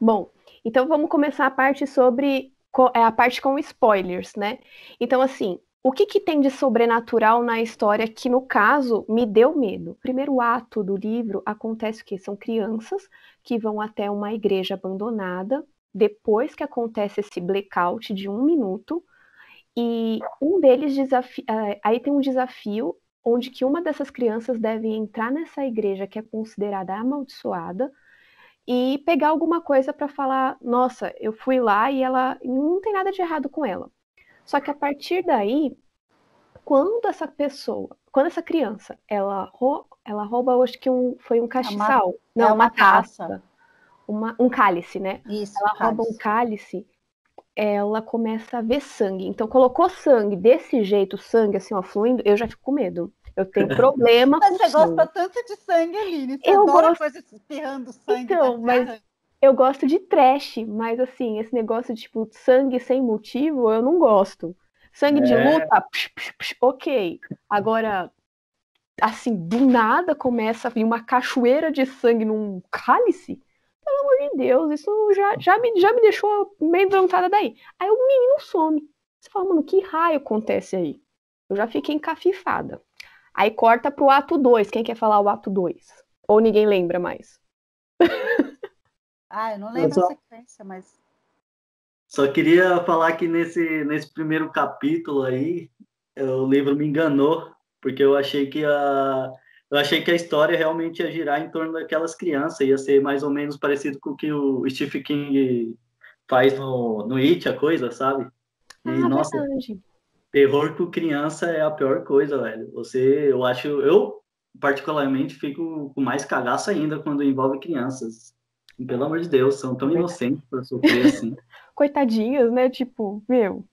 Bom, então vamos começar a parte sobre é a parte com spoilers, né? Então, assim, o que, que tem de sobrenatural na história que, no caso, me deu medo? Primeiro ato do livro acontece que são crianças que vão até uma igreja abandonada, depois que acontece esse blackout de um minuto, e um deles desafia. Eh, aí tem um desafio onde que uma dessas crianças deve entrar nessa igreja que é considerada amaldiçoada e pegar alguma coisa para falar, nossa, eu fui lá e ela não tem nada de errado com ela. Só que a partir daí, quando essa pessoa, quando essa criança, ela, ela rouba, acho que um, foi um é castiçal, uma, não, é uma, uma taça, taça. Uma, um cálice, né? Isso, ela cálice. rouba um cálice, ela começa a ver sangue. Então, colocou sangue desse jeito, sangue assim, ó, fluindo, eu já fico com medo. Eu tenho problema mas você gosta tanto de sangue, Aline. Você eu adora gosto... coisa espirrando sangue. Então, mas eu gosto de trash, mas assim, esse negócio de tipo sangue sem motivo, eu não gosto. Sangue é. de luta, psh, psh, psh, ok. Agora, assim, do nada começa a vir uma cachoeira de sangue num cálice. Pelo amor de Deus, isso já, já, me, já me deixou meio levantada daí. Aí o menino some. Você fala, mano, que raio acontece aí? Eu já fiquei encafifada. Aí corta pro ato 2. Quem quer falar o ato 2? Ou ninguém lembra mais? ah, eu não lembro eu só, a sequência, mas. Só queria falar que nesse, nesse primeiro capítulo aí, o livro me enganou, porque eu achei que a. Eu achei que a história realmente ia girar em torno daquelas crianças, ia ser mais ou menos parecido com o que o Stephen King faz no, no It, a coisa, sabe? E, ah, nossa, verdade. Terror com criança é a pior coisa, velho. Você, eu acho, eu particularmente fico com mais cagaço ainda quando envolve crianças. E, pelo amor de Deus, são tão inocentes para sofrer assim. Coitadinhas, né? Tipo, meu,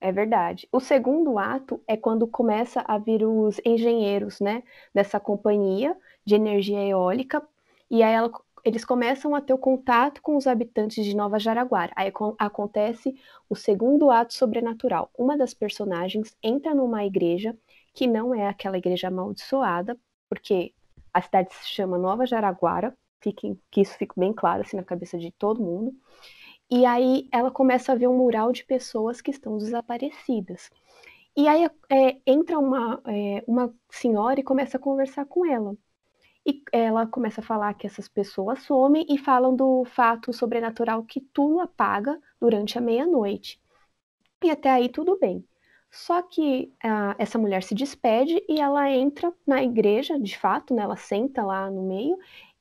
é verdade. O segundo ato é quando começa a vir os engenheiros, né, dessa companhia de energia eólica, e aí ela, eles começam a ter o contato com os habitantes de Nova Jaraguara. Aí acontece o segundo ato sobrenatural. Uma das personagens entra numa igreja que não é aquela igreja amaldiçoada, porque a cidade se chama Nova Jaraguara, fiquem, que isso fique bem claro assim na cabeça de todo mundo. E aí ela começa a ver um mural de pessoas que estão desaparecidas. E aí é, entra uma, é, uma senhora e começa a conversar com ela. E ela começa a falar que essas pessoas somem e falam do fato sobrenatural que tudo apaga durante a meia-noite. E até aí tudo bem. Só que uh, essa mulher se despede e ela entra na igreja, de fato, né? Ela senta lá no meio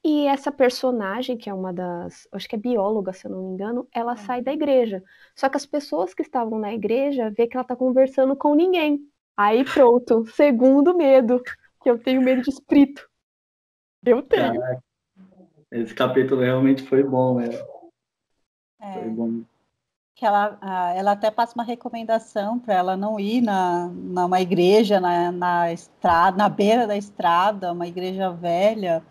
e essa personagem, que é uma das, acho que é bióloga, se eu não me engano, ela é. sai da igreja. Só que as pessoas que estavam na igreja vê que ela tá conversando com ninguém. Aí pronto, segundo medo, que eu tenho medo de espírito. Eu tenho. Caraca. Esse capítulo realmente foi bom, né? É. Foi bom. Que ela, ela até passa uma recomendação para ela não ir na, numa igreja na, na estrada, na beira da estrada, uma igreja velha,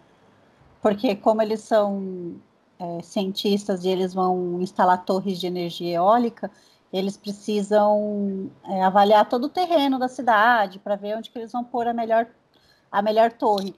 porque como eles são é, cientistas e eles vão instalar torres de energia eólica, eles precisam é, avaliar todo o terreno da cidade para ver onde que eles vão pôr a melhor, a melhor torre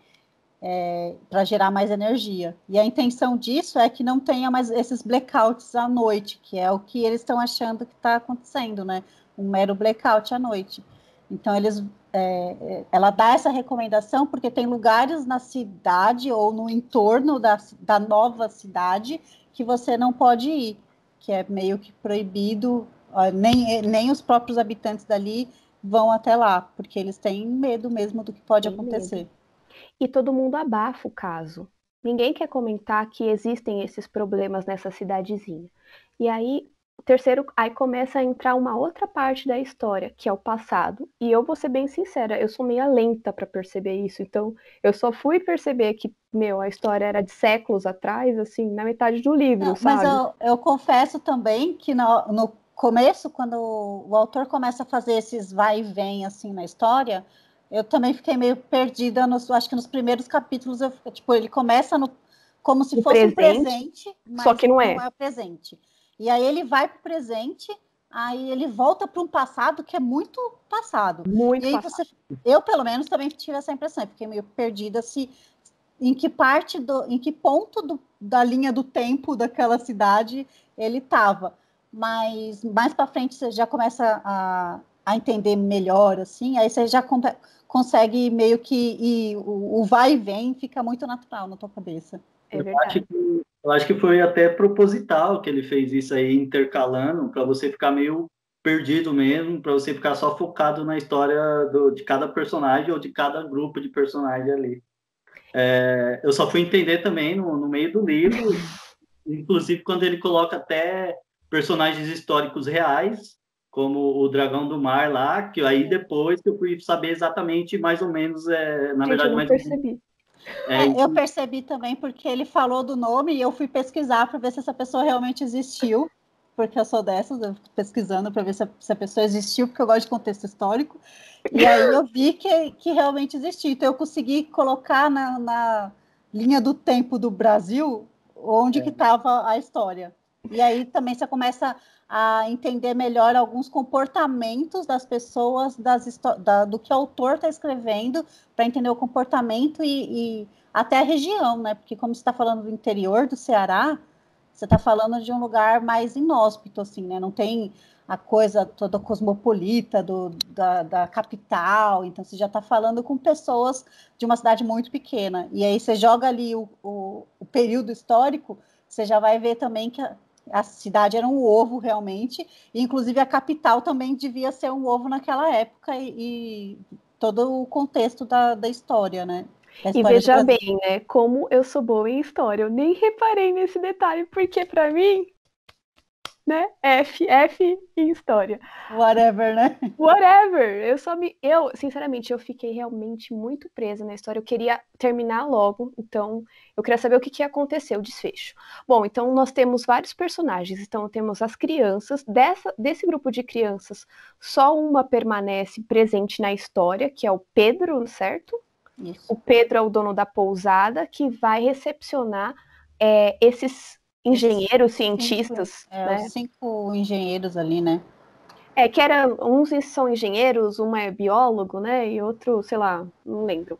é, para gerar mais energia. E a intenção disso é que não tenha mais esses blackouts à noite, que é o que eles estão achando que está acontecendo, né? Um mero blackout à noite. Então eles, é, é, ela dá essa recomendação porque tem lugares na cidade ou no entorno da, da nova cidade que você não pode ir, que é meio que proibido. Nem, nem os próprios habitantes dali vão até lá, porque eles têm medo mesmo do que pode tem acontecer. Medo e todo mundo abafa o caso. Ninguém quer comentar que existem esses problemas nessa cidadezinha. E aí, terceiro, aí começa a entrar uma outra parte da história, que é o passado. E eu vou ser bem sincera, eu sou meio lenta para perceber isso. Então, eu só fui perceber que, meu, a história era de séculos atrás, assim, na metade do livro, Não, sabe? Mas eu, eu, confesso também que no, no começo, quando o, o autor começa a fazer esses vai e vem, assim, na história eu também fiquei meio perdida, nos, acho que nos primeiros capítulos, eu, tipo, ele começa no, como se fosse presente, um presente, mas só que não é. não é presente. E aí ele vai para o presente, aí ele volta para um passado que é muito passado. Muito passado. Você, eu, pelo menos, também tive essa impressão, fiquei meio perdida se em que parte do, em que ponto do, da linha do tempo daquela cidade ele estava. Mas mais para frente você já começa a, a entender melhor, assim, aí você já consegue meio que e o, o, vai e vem fica muito natural na tua cabeça. É eu, acho que, eu acho que foi até proposital que ele fez isso aí intercalando para você ficar meio perdido mesmo, para você ficar só focado na história do, de cada personagem ou de cada grupo de personagem ali. É, eu só fui entender também no, no meio do livro, inclusive quando ele coloca até personagens históricos reais, como o Dragão do Mar lá, que aí depois eu fui saber exatamente mais ou menos, é, na Gente, verdade, eu mais percebi. É, é, eu percebi também porque ele falou do nome e eu fui pesquisar para ver se essa pessoa realmente existiu, porque eu sou dessas, eu pesquisando para ver se a, se a, pessoa existiu, porque eu gosto de contexto histórico. E aí eu vi que, que realmente existia. Então eu consegui colocar na, na linha do tempo do Brasil onde é. que estava a história. E aí também você começa a entender melhor alguns comportamentos das pessoas, das, da, do que o autor está escrevendo, para entender o comportamento e, e, até a região, né? Porque como você está falando do interior do Ceará, você está falando de um lugar mais inóspito, assim, né? Não tem a coisa toda cosmopolita do, da, da capital, então você já está falando com pessoas de uma cidade muito pequena. E aí você joga ali o, o, o período histórico, você já vai ver também que a, a cidade era um ovo realmente, e inclusive a capital também devia ser um ovo naquela época, e, e todo o contexto da, da história, né? E veja bem, né? Como eu sou boa em história, eu nem reparei nesse detalhe, porque para mim né? F, F em história. Whatever, né? Whatever. Eu só me. Eu, sinceramente, eu fiquei realmente muito presa na história. Eu queria terminar logo, então eu queria saber o que, que ia acontecer, o desfecho. Bom, então nós temos vários personagens. Então temos as crianças. Dessa, desse grupo de crianças, só uma permanece presente na história, que é o Pedro, certo? Isso. O Pedro é o dono da pousada que vai recepcionar é, esses engenheiros, cientistas. Cinco, é, né? cinco engenheiros ali, né? É, que era, uns são engenheiros, um é biólogo, né? E outro, sei lá, não lembro.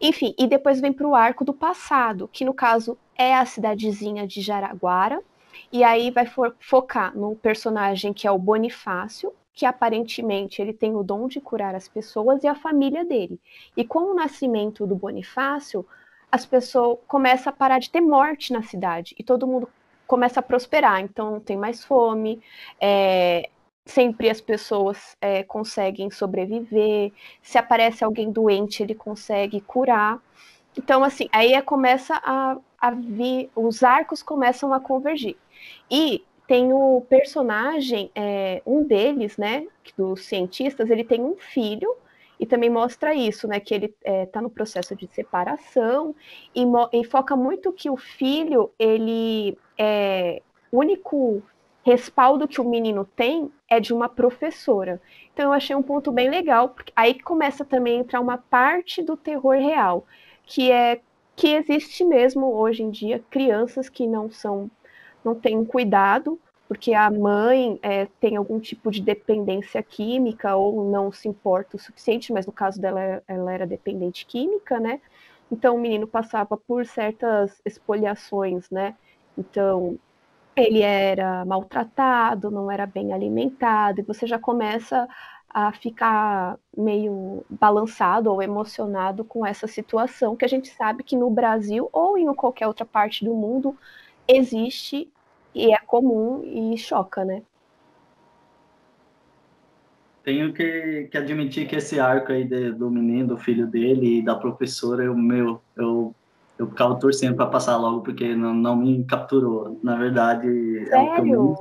Enfim, e depois vem para o arco do passado, que no caso é a cidadezinha de Jaraguara. E aí vai focar no personagem que é o Bonifácio, que aparentemente ele tem o dom de curar as pessoas e a família dele. E com o nascimento do Bonifácio, as pessoas começam a parar de ter morte na cidade e todo mundo começa a prosperar. Então não tem mais fome, é, sempre as pessoas é, conseguem sobreviver. Se aparece alguém doente, ele consegue curar. Então, assim, aí é, começa a, a vir, os arcos começam a convergir. E tem o personagem, é, um deles, né, dos cientistas, ele tem um filho e também mostra isso, né, que ele está é, tá no processo de separação e, e, foca muito que o filho, ele é o único respaldo que o menino tem é de uma professora. Então eu achei um ponto bem legal, porque aí começa também a entrar uma parte do terror real, que é que existe mesmo hoje em dia crianças que não são não têm cuidado porque a mãe é, tem algum tipo de dependência química ou não se importa o suficiente, mas no caso dela, ela era dependente química, né? Então o menino passava por certas espoliações, né? Então ele era maltratado, não era bem alimentado, e você já começa a ficar meio balançado ou emocionado com essa situação que a gente sabe que no Brasil ou em qualquer outra parte do mundo existe e é comum e choca, né? Tenho que, que admitir que esse arco aí de, do menino, do filho dele e da professora, eu, meu, eu, eu ficava torcendo para passar logo, porque não, não me capturou. Na verdade, é o, menos,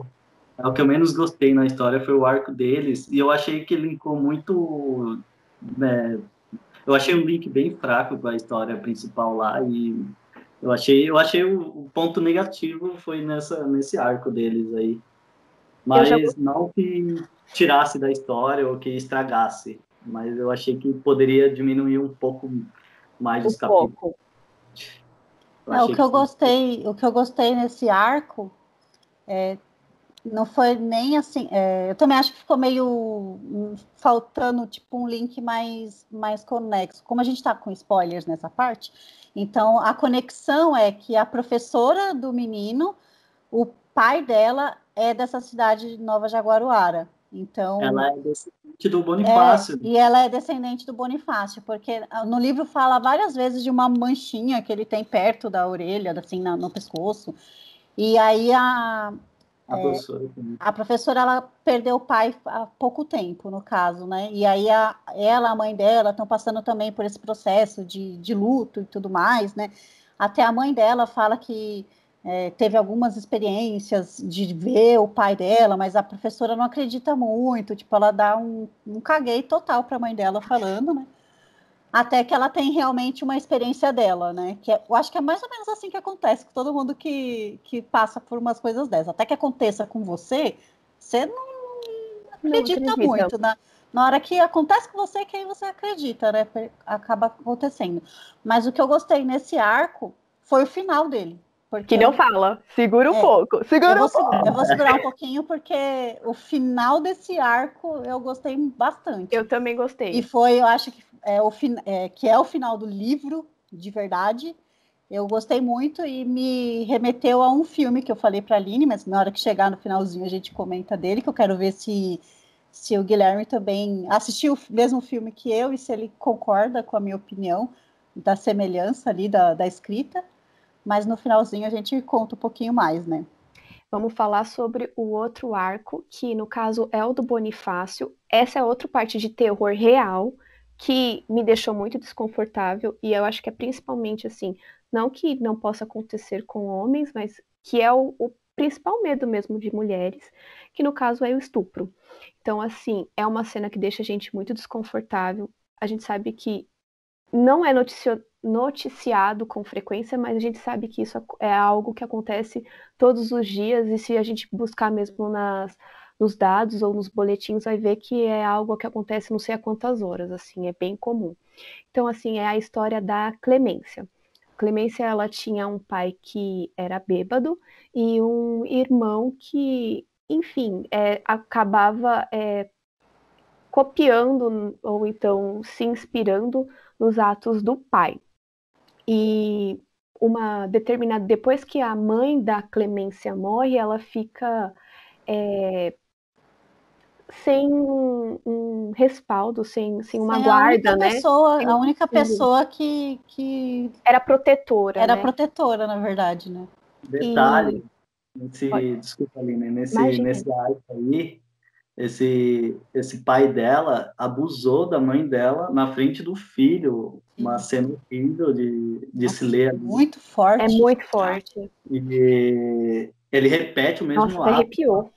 é o, que eu menos gostei na história, foi o arco deles, e eu achei que linkou muito. Né, eu achei um link bem fraco com a história principal lá, e eu achei, eu achei o, o, ponto negativo foi nessa, nesse arco deles aí. Mas já... não que tirasse da história ou que estragasse. Mas eu achei que poderia diminuir um pouco mais um os capítulos. Pouco. É, o que, que eu gostei, o que eu gostei nesse arco é não foi nem assim. É, eu também acho que ficou meio hum, faltando tipo um link mais, mais conexo. Como a gente está com spoilers nessa parte, então a conexão é que a professora do menino, o pai dela é dessa cidade de Nova Jaguaruara. Então, ela é descendente do Bonifácio. É, e ela é descendente do Bonifácio, porque ah, no livro fala várias vezes de uma manchinha que ele tem perto da orelha, assim, no, no pescoço. E aí a, a, é, professora, a professora ela perdeu o pai há pouco tempo, no caso, né? E aí a, ela, a mãe dela, estão passando também por esse processo de, de luto e tudo mais, né? Até a mãe dela fala que é, teve algumas experiências de ver o pai dela, mas a professora não acredita muito, tipo, ela dá um, um caguei total para a mãe dela falando, né? Até que ela tem realmente uma experiência dela, né? Que é, eu acho que é mais ou menos assim que acontece com todo mundo que, que passa por umas coisas dessas. Até que aconteça com você, você não acredita, não acredita. muito, né? Na hora que acontece com você, que aí você acredita, né? Acaba acontecendo. Mas o que eu gostei nesse arco foi o final dele. Porque que não fala. Segura um é, pouco. Segura eu um pouco. Eu vou segurar um pouquinho porque o final desse arco eu gostei bastante. Eu também gostei. E foi, eu acho que é o, é, que é o final do livro, de verdade. Eu gostei muito e me remeteu a um filme que eu falei para a Aline, mas na hora que chegar no finalzinho a gente comenta dele, que eu quero ver se, se o Guilherme também assistiu o mesmo filme que eu e se ele concorda com a minha opinião da semelhança ali da, da escrita mas no finalzinho a gente conta um pouquinho mais, né? Vamos falar sobre o outro arco, que no caso é o do Bonifácio. Essa é outra parte de terror real que me deixou muito desconfortável e eu acho que é principalmente assim, não que não possa acontecer com homens, mas que é o, o principal medo mesmo de mulheres, que no caso é o estupro. Então, assim, é uma cena que deixa a gente muito desconfortável. A gente sabe que não é noticio noticiado com frequência, mas a gente sabe que isso é algo que acontece todos os dias, e se a gente buscar mesmo nas, nos dados ou nos boletins, vai ver que é algo que acontece não sei a quantas horas, assim, é bem comum. Então, assim, é a história da Clemência. Clemência, ela tinha um pai que era bêbado e um irmão que, enfim, é, acabava é, copiando ou então se inspirando nos atos do pai. E uma determinada. Depois que a mãe da Clemência morre, ela fica é, sem um, um, respaldo, sem, sem uma sem guarda, a né? Pessoa, a única pessoa que, que. Era protetora. Era né? protetora, na verdade, né? Detalhe. E... Nesse, desculpa, Aline, nesse, nesse arco aí, esse, esse pai dela abusou da mãe dela na frente do filho, uma cena horrível de, de se ler. Muito forte. É muito forte. E ele repete o mesmo Nossa, ato. arrepiou.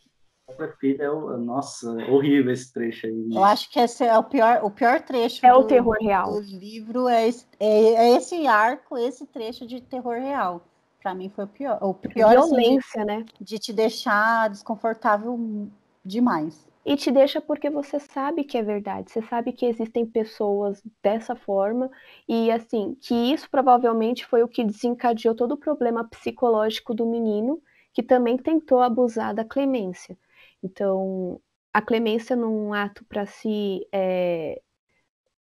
A filha é, nossa, horrível esse trecho aí. Eu acho que esse é o pior, o pior trecho é do, o terror real. do livro, é esse, é, é esse arco, esse trecho de terror real. Para mim foi o pior. O pior Violência, assim, de, né? De te deixar desconfortável demais. E te deixa porque você sabe que é verdade, você sabe que existem pessoas dessa forma, e assim, que isso provavelmente foi o que desencadeou todo o problema psicológico do menino, que também tentou abusar da clemência. Então, a clemência, num ato para se, é,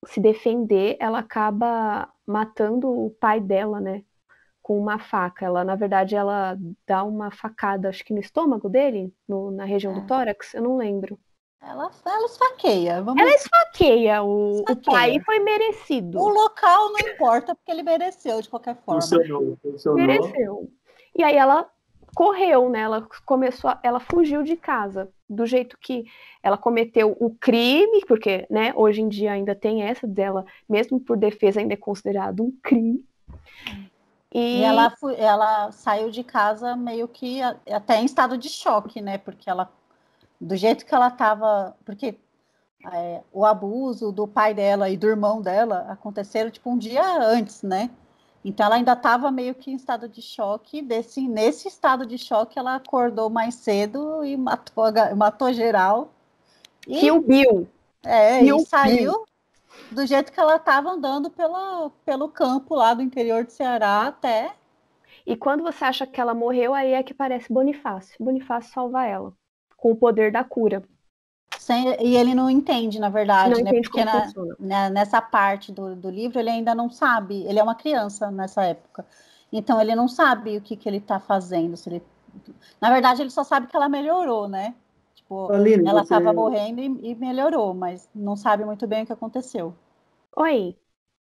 se defender, ela acaba matando o pai dela, né? Com uma faca. Ela, na verdade, ela dá uma facada, acho que no estômago dele, no, na região é. do tórax, eu não lembro. Ela, ela esfaqueia. Vamos... Ela esfaqueia. O, esfaqueia. o pai foi merecido. O local não importa, porque ele mereceu de qualquer forma. Funcionou, funcionou. Mereceu. E aí ela correu, né? Ela começou, a, ela fugiu de casa do jeito que ela cometeu o crime, porque, né? Hoje em dia ainda tem essa dela, mesmo por defesa ainda é considerado um crime. E, e ela, ela saiu de casa meio que até em estado de choque, né? Porque ela, do jeito que ela estava, porque é, o abuso do pai dela e do irmão dela aconteceram tipo um dia antes, né? Então ela ainda estava meio que em estado de choque. Desse, nesse estado de choque, ela acordou mais cedo e matou, matou geral. E, Kill Bill. É, Kill e saiu, Bill do jeito que ela estava andando pela, pelo campo lá do interior do Ceará até. E quando você acha que ela morreu, aí é que parece Bonifácio. Bonifácio salva ela. com o poder da cura. Sem, e ele não entende, na verdade, não né? Porque na, na, nessa parte do, do livro ele ainda não sabe, ele é uma criança nessa época. Então ele não sabe o que, que ele está fazendo. Se ele... Na verdade, ele só sabe que ela melhorou, né? Tipo, Aline, ela estava você... morrendo e, e, melhorou, mas não sabe muito bem o que aconteceu. Oi.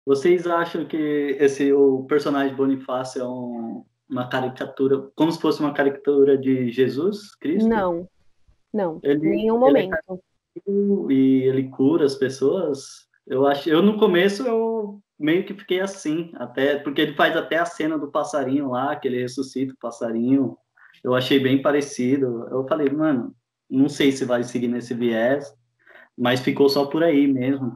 Vocês acham que esse o personagem Bonifácio é um, uma caricatura, como se fosse uma caricatura de Jesus Cristo? Não, não, ele, em nenhum momento. Ele é e ele cura as pessoas. Eu acho, eu no começo eu meio que fiquei assim, até porque ele faz até a cena do passarinho lá, que ele ressuscita o passarinho. Eu achei bem parecido. Eu falei, mano, não sei se vai seguir nesse viés, mas ficou só por aí mesmo.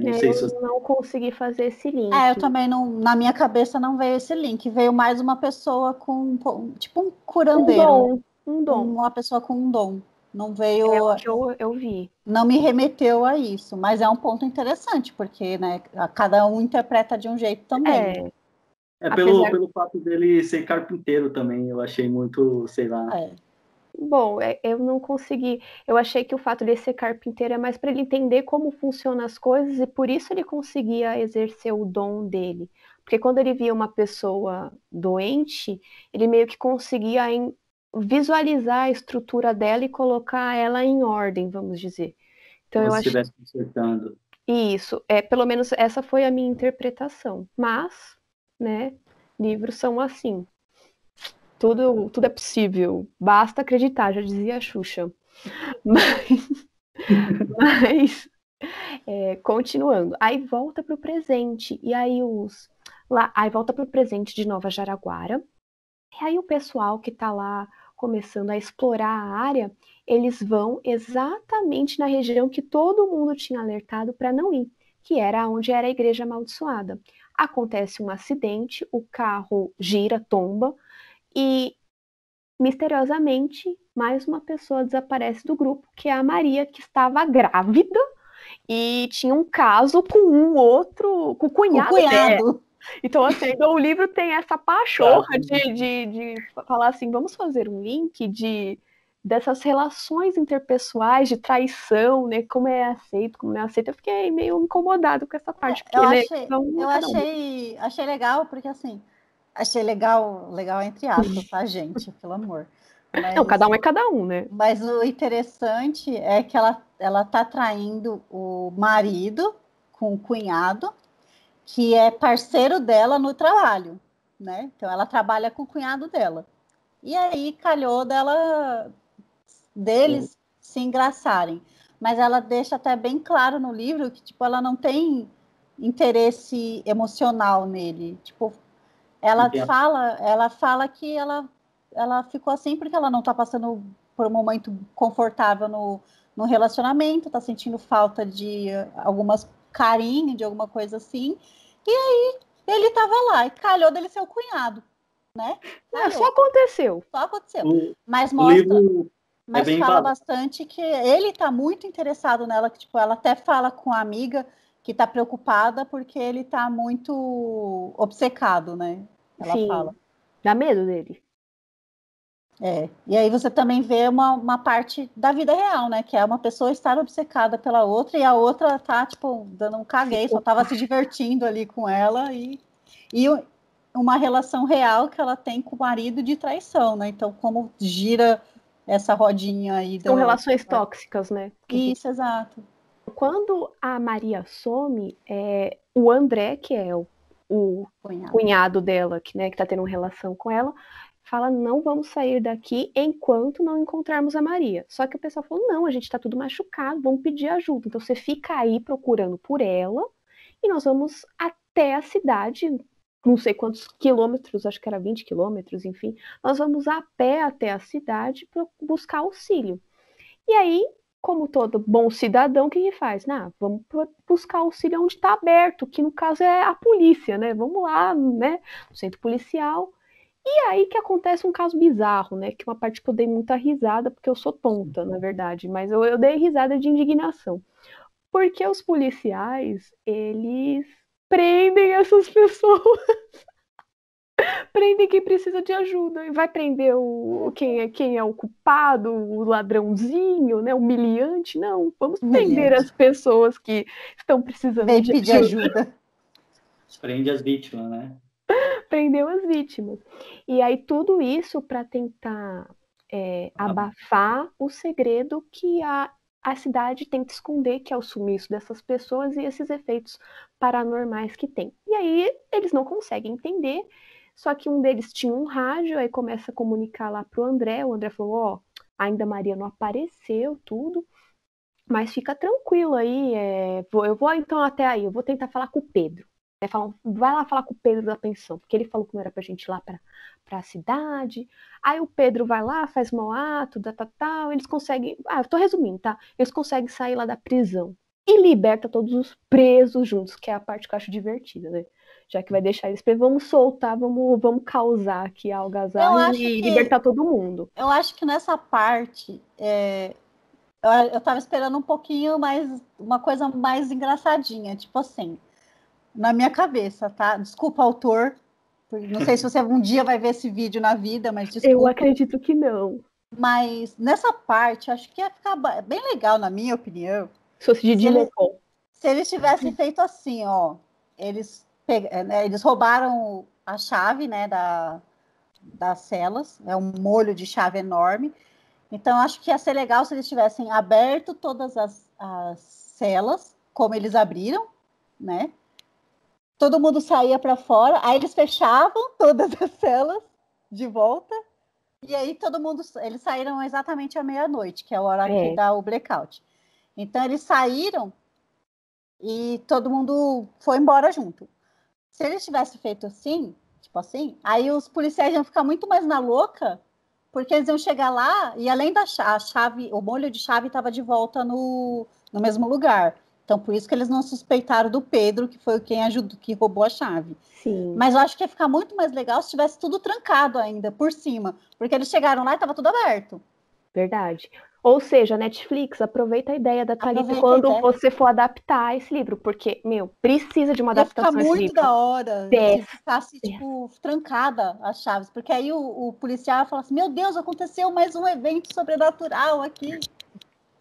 Não é, sei se eu não consegui fazer esse link. É, eu também não, na minha cabeça não veio esse link. Veio mais uma pessoa com, tipo um curandeiro. Um dom. Um dom. Uma pessoa com um dom. Não veio. É o que eu, eu vi. Não me remeteu a isso, mas é um ponto interessante, porque né, cada um interpreta de um jeito também. É, é pelo, Apesar... pelo fato dele ser carpinteiro também, eu achei muito, sei lá. É. Bom, é, eu não consegui. Eu achei que o fato de ser carpinteiro é mais para ele entender como funcionam as coisas e por isso ele conseguia exercer o dom dele. Porque quando ele via uma pessoa doente, ele meio que conseguia visualizar a estrutura dela e colocar ela em ordem, vamos dizer. Então Como eu acho estivesse consertando. Isso, é pelo menos essa foi a minha interpretação. Mas, né, livros são assim. Tudo, tudo é possível. Basta acreditar, já dizia a Xuxa. Mas, mas é, continuando. Aí volta para o presente. E aí os lá, aí volta para o presente de Nova Jaraguara. E aí o pessoal que está lá começando a explorar a área, eles vão exatamente na região que todo mundo tinha alertado para não ir, que era onde era a igreja amaldiçoada. Acontece um acidente, o carro gira, tomba e misteriosamente mais uma pessoa desaparece do grupo, que é a Maria, que estava grávida e tinha um caso com um outro, com o cunhado, o cunhado. Então, assim, então o livro tem essa pachorra de, de, de falar assim, vamos fazer um link de dessas relações interpessoais, de traição, né? Como é aceito, como não é aceito. Eu fiquei meio incomodado com essa parte. É, eu achei, eu achei, achei legal, porque assim, achei legal, legal entre aspas, tá, gente? Pelo amor. Mas, não, cada um é cada um, né? Mas o interessante é que ela, ela tá traindo o marido com o cunhado que é parceiro dela no trabalho, né? Então ela trabalha com o cunhado dela. E aí calhou dela deles Sim. se engraçarem. Mas ela deixa até bem claro no livro que tipo ela não tem interesse emocional nele. Tipo, ela Entendo. fala, ela fala que ela ela ficou assim porque ela não está passando por um momento confortável no, no relacionamento, está sentindo falta de algumas carinho, de alguma coisa assim. E aí ele estava lá e calhou dele ser o cunhado, né? É, só aconteceu. Só aconteceu. O, mas mostra. É mas é fala bastante que ele está muito interessado nela, que tipo, ela até fala com a amiga que está preocupada porque ele está muito obcecado, né? Ela Sim. fala. Dá medo dele. É, e aí você também vê uma, uma parte da vida real, né? Que é uma pessoa estar obcecada pela outra e a outra tá, tipo, dando um caguei, só tava se divertindo ali com ela e, e uma relação real que ela tem com o marido de traição, né? Então, como gira essa rodinha aí. São relações tóxicas, né? Isso, exato. Quando a Maria some, é, o André, que é o, o cunhado. cunhado dela, que, né, que tá tendo uma relação com ela, fala: não vamos sair daqui enquanto não encontrarmos a Maria. Só que o pessoal falou: não, a gente está tudo machucado, vamos pedir ajuda. Então você fica aí procurando por ela e nós vamos até a cidade, não sei quantos quilômetros, acho que era 20 quilômetros, enfim. Nós vamos a pé até a cidade para buscar auxílio. E aí, como todo bom cidadão, o que, que faz? Nah, vamos buscar auxílio onde está aberto, que no caso é a polícia, né? Vamos lá, né? No centro policial e aí que acontece um caso bizarro, né? Que uma parte que eu dei muita risada, porque eu sou tonta, na verdade, mas eu, eu dei risada de indignação. Porque os policiais, eles prendem essas pessoas. Prende quem precisa de ajuda. E vai prender o, quem, é, quem é o culpado, o ladrãozinho, né? O humilhante. Não, vamos prender as pessoas que estão precisando Vem de pedir ajuda. ajuda. Prende as vítimas, né? Prendeu as vítimas. E aí, tudo isso para tentar é, abafar o segredo que a, a cidade tenta esconder, que é o sumiço dessas pessoas e esses efeitos paranormais que tem. E aí eles não conseguem entender, só que um deles tinha um rádio, aí começa a comunicar lá pro André, o André falou, ó, oh, ainda Maria não apareceu, tudo, mas fica tranquilo aí, é, eu vou então até aí, eu vou tentar falar com o Pedro. É, falam, vai lá falar com o Pedro da pensão, porque ele falou que não era pra gente ir lá pra, pra cidade. Aí o Pedro vai lá, faz mau ato, da tal, tal, eles conseguem. Ah, eu tô resumindo, tá? Eles conseguem sair lá da prisão e liberta todos os presos juntos, que é a parte que eu acho divertida, né? Já que vai deixar eles vamos soltar, vamos, vamos causar aqui a algazarra e que, libertar todo mundo. Eu acho que nessa parte. É, eu, eu tava esperando um pouquinho mais. Uma coisa mais engraçadinha, tipo assim na minha cabeça, tá? Desculpa, autor. Não sei se você um dia vai ver esse vídeo na vida, mas desculpa. Eu acredito que não. Mas nessa parte, acho que ia ficar bem legal, na minha opinião. Se fosse de se, eles, se eles tivessem feito assim, ó. Eles, eles roubaram a chave, né, da, das celas. É um molho de chave enorme. Então, acho que ia ser legal se eles tivessem aberto todas as, as celas, como eles abriram, né? todo mundo saía para fora, aí eles fechavam todas as celas de volta, e aí todo mundo, eles saíram exatamente à meia-noite, que é a hora é. que dá o blackout. Então eles saíram e todo mundo foi embora junto. Se eles tivessem feito assim, tipo assim, aí os policiais iam ficar muito mais na louca, porque eles iam chegar lá e além da chave, o molho de chave estava de volta no, no mesmo lugar. Então, por isso que eles não suspeitaram do Pedro, que foi quem ajudou, que roubou a chave. Sim. Mas eu acho que ia ficar muito mais legal se tivesse tudo trancado ainda, por cima. Porque eles chegaram lá e estava tudo aberto. Verdade. Ou seja, Netflix, aproveita a ideia da Thalita quando você for adaptar esse livro, porque, meu, precisa de uma adaptação. Fica muito da hora se ficasse, tipo, trancada as chaves, porque aí o, o policial fala assim: Meu Deus, aconteceu mais um evento sobrenatural aqui.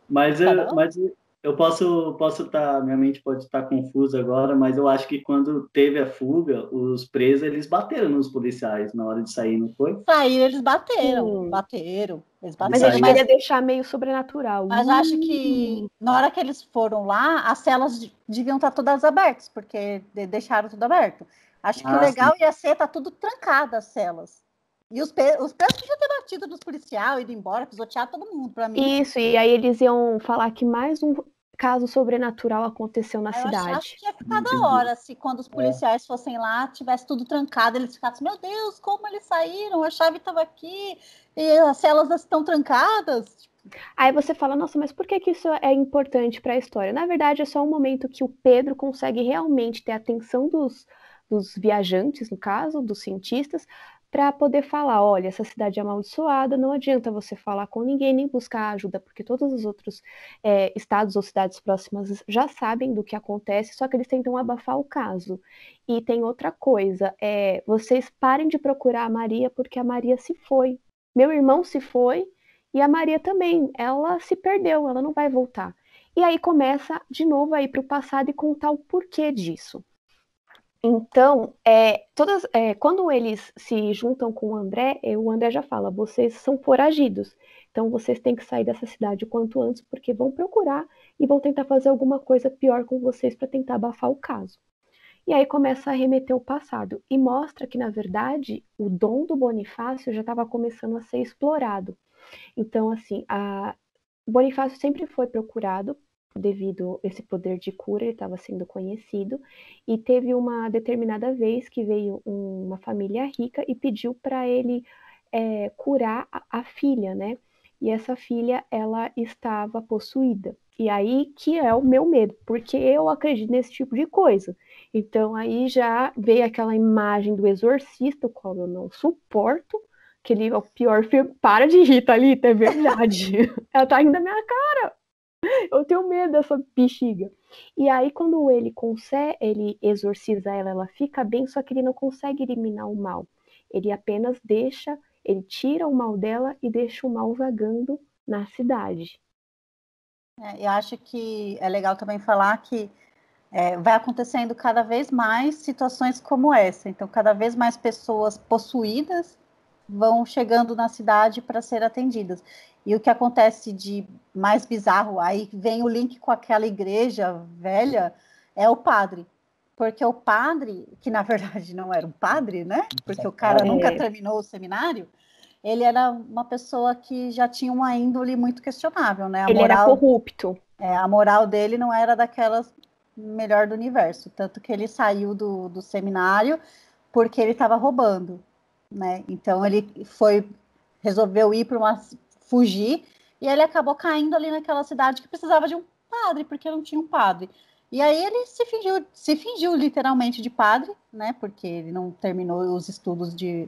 Mas, tá mas eu posso posso estar tá, minha mente pode estar tá confusa agora, mas eu acho que quando teve a fuga, os presos eles bateram nos policiais na hora de sair, não foi? Saíram, eles bateram, Sim. bateram. Eles bateram. Mas ele queria deixar meio sobrenatural. Mas acho que na hora que eles foram lá, as celas deviam estar todas abertas, porque deixaram tudo aberto. Acho que ah, o legal sim. ia ser estar tá tudo trancado as celas. E os, os presos podiam ter batido nos policiais, ido embora, pisotear todo mundo, para mim. Isso, e aí eles iam falar que mais um caso sobrenatural aconteceu na eu cidade. Acho que ia ficar da hora se quando os é. policiais é. fossem lá, tivesse tudo trancado, eles ficassem, meu Deus, como eles saíram? A chave estava aqui e as celas estão trancadas. Aí você fala, nossa, mas por que, que isso é importante para a história? Na verdade, é só um momento que o Pedro consegue realmente ter a atenção dos, dos viajantes, no caso, dos cientistas, para poder falar, olha, essa cidade é amaldiçoada, não adianta você falar com ninguém nem buscar ajuda, porque todos os outros é, estados ou cidades próximas já sabem do que acontece, só que eles tentam abafar o caso. E tem outra coisa, é, vocês parem de procurar a Maria porque a Maria se foi. Meu irmão se foi e a Maria também, ela se perdeu, ela não vai voltar. E aí começa de novo a ir para o passado e contar o porquê disso. Então, é, todas, é, quando eles se juntam com o André, é, o André já fala: vocês são foragidos, então vocês têm que sair dessa cidade o quanto antes, porque vão procurar e vão tentar fazer alguma coisa pior com vocês para tentar abafar o caso. E aí começa a remeter o passado e mostra que, na verdade, o dom do Bonifácio já estava começando a ser explorado. Então, assim, a... Bonifácio sempre foi procurado devido esse poder de cura, ele estava sendo conhecido, e teve uma determinada vez que veio um, uma família rica e pediu para ele é, curar a, a, filha, né? E essa filha, ela estava possuída. E aí que é o meu medo, porque eu acredito nesse tipo de coisa. Então aí já veio aquela imagem do exorcista, o qual eu não suporto, que ele é o pior filme. Para de rir, Thalita, é verdade. ela tá rindo da minha cara. Eu tenho medo dessa bexiga. E aí, quando ele consegue, ele exorciza ela, ela fica bem, só que ele não consegue eliminar o mal. Ele apenas deixa, ele tira o mal dela e deixa o mal vagando na cidade. É, acho que é legal também falar que é, vai acontecendo cada vez mais situações como essa. Então, cada vez mais pessoas possuídas vão chegando na cidade para ser atendidas. E o que acontece de mais bizarro, aí vem o link com aquela igreja velha, é o padre. Porque o padre, que na verdade não era um padre, né? Porque o cara é. nunca terminou o seminário, ele era uma pessoa que já tinha uma índole muito questionável, né? A ele moral, era corrupto. É, a moral dele não era daquelas melhor do universo. Tanto que ele saiu do, do seminário porque ele estava roubando, né? Então ele foi, resolveu ir para uma fugir e ele acabou caindo ali naquela cidade que precisava de um padre, porque não tinha um padre. E aí ele se fingiu, se fingiu literalmente de padre, né? Porque ele não terminou os estudos de,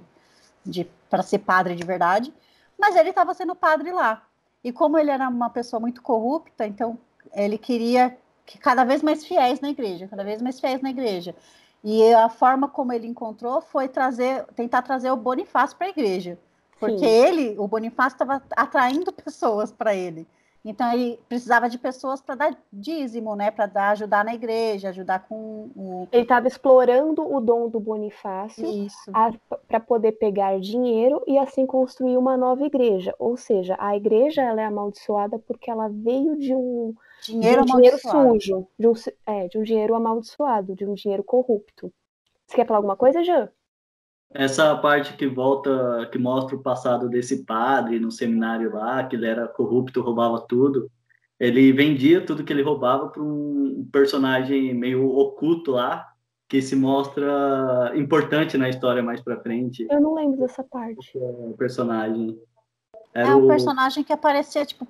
de para ser padre de verdade, mas ele estava sendo padre lá. E como ele era uma pessoa muito corrupta, então ele queria que cada vez mais fiéis na igreja, cada vez mais fiéis na igreja. E a forma como ele encontrou foi trazer, tentar trazer o Bonifácio para a igreja, porque Sim. ele, o Bonifácio, estava atraindo pessoas para ele. Então ele precisava de pessoas para dar dízimo, né, para dar ajudar na igreja, ajudar com o Ele estava explorando o dom do Bonifácio para poder pegar dinheiro e assim construir uma nova igreja. Ou seja, a igreja ela é amaldiçoada porque ela veio de um dinheiro, de um dinheiro sujo, de um, é, de um dinheiro amaldiçoado, de um dinheiro corrupto. Você quer falar alguma coisa, Jean? Essa parte que volta, que mostra o passado desse padre no seminário lá, que ele era corrupto, roubava tudo. Ele vendia tudo que ele roubava para um personagem meio oculto lá, que se mostra importante na história mais para frente. Eu não lembro dessa parte. O personagem. Era é um o... personagem que aparecia, tipo,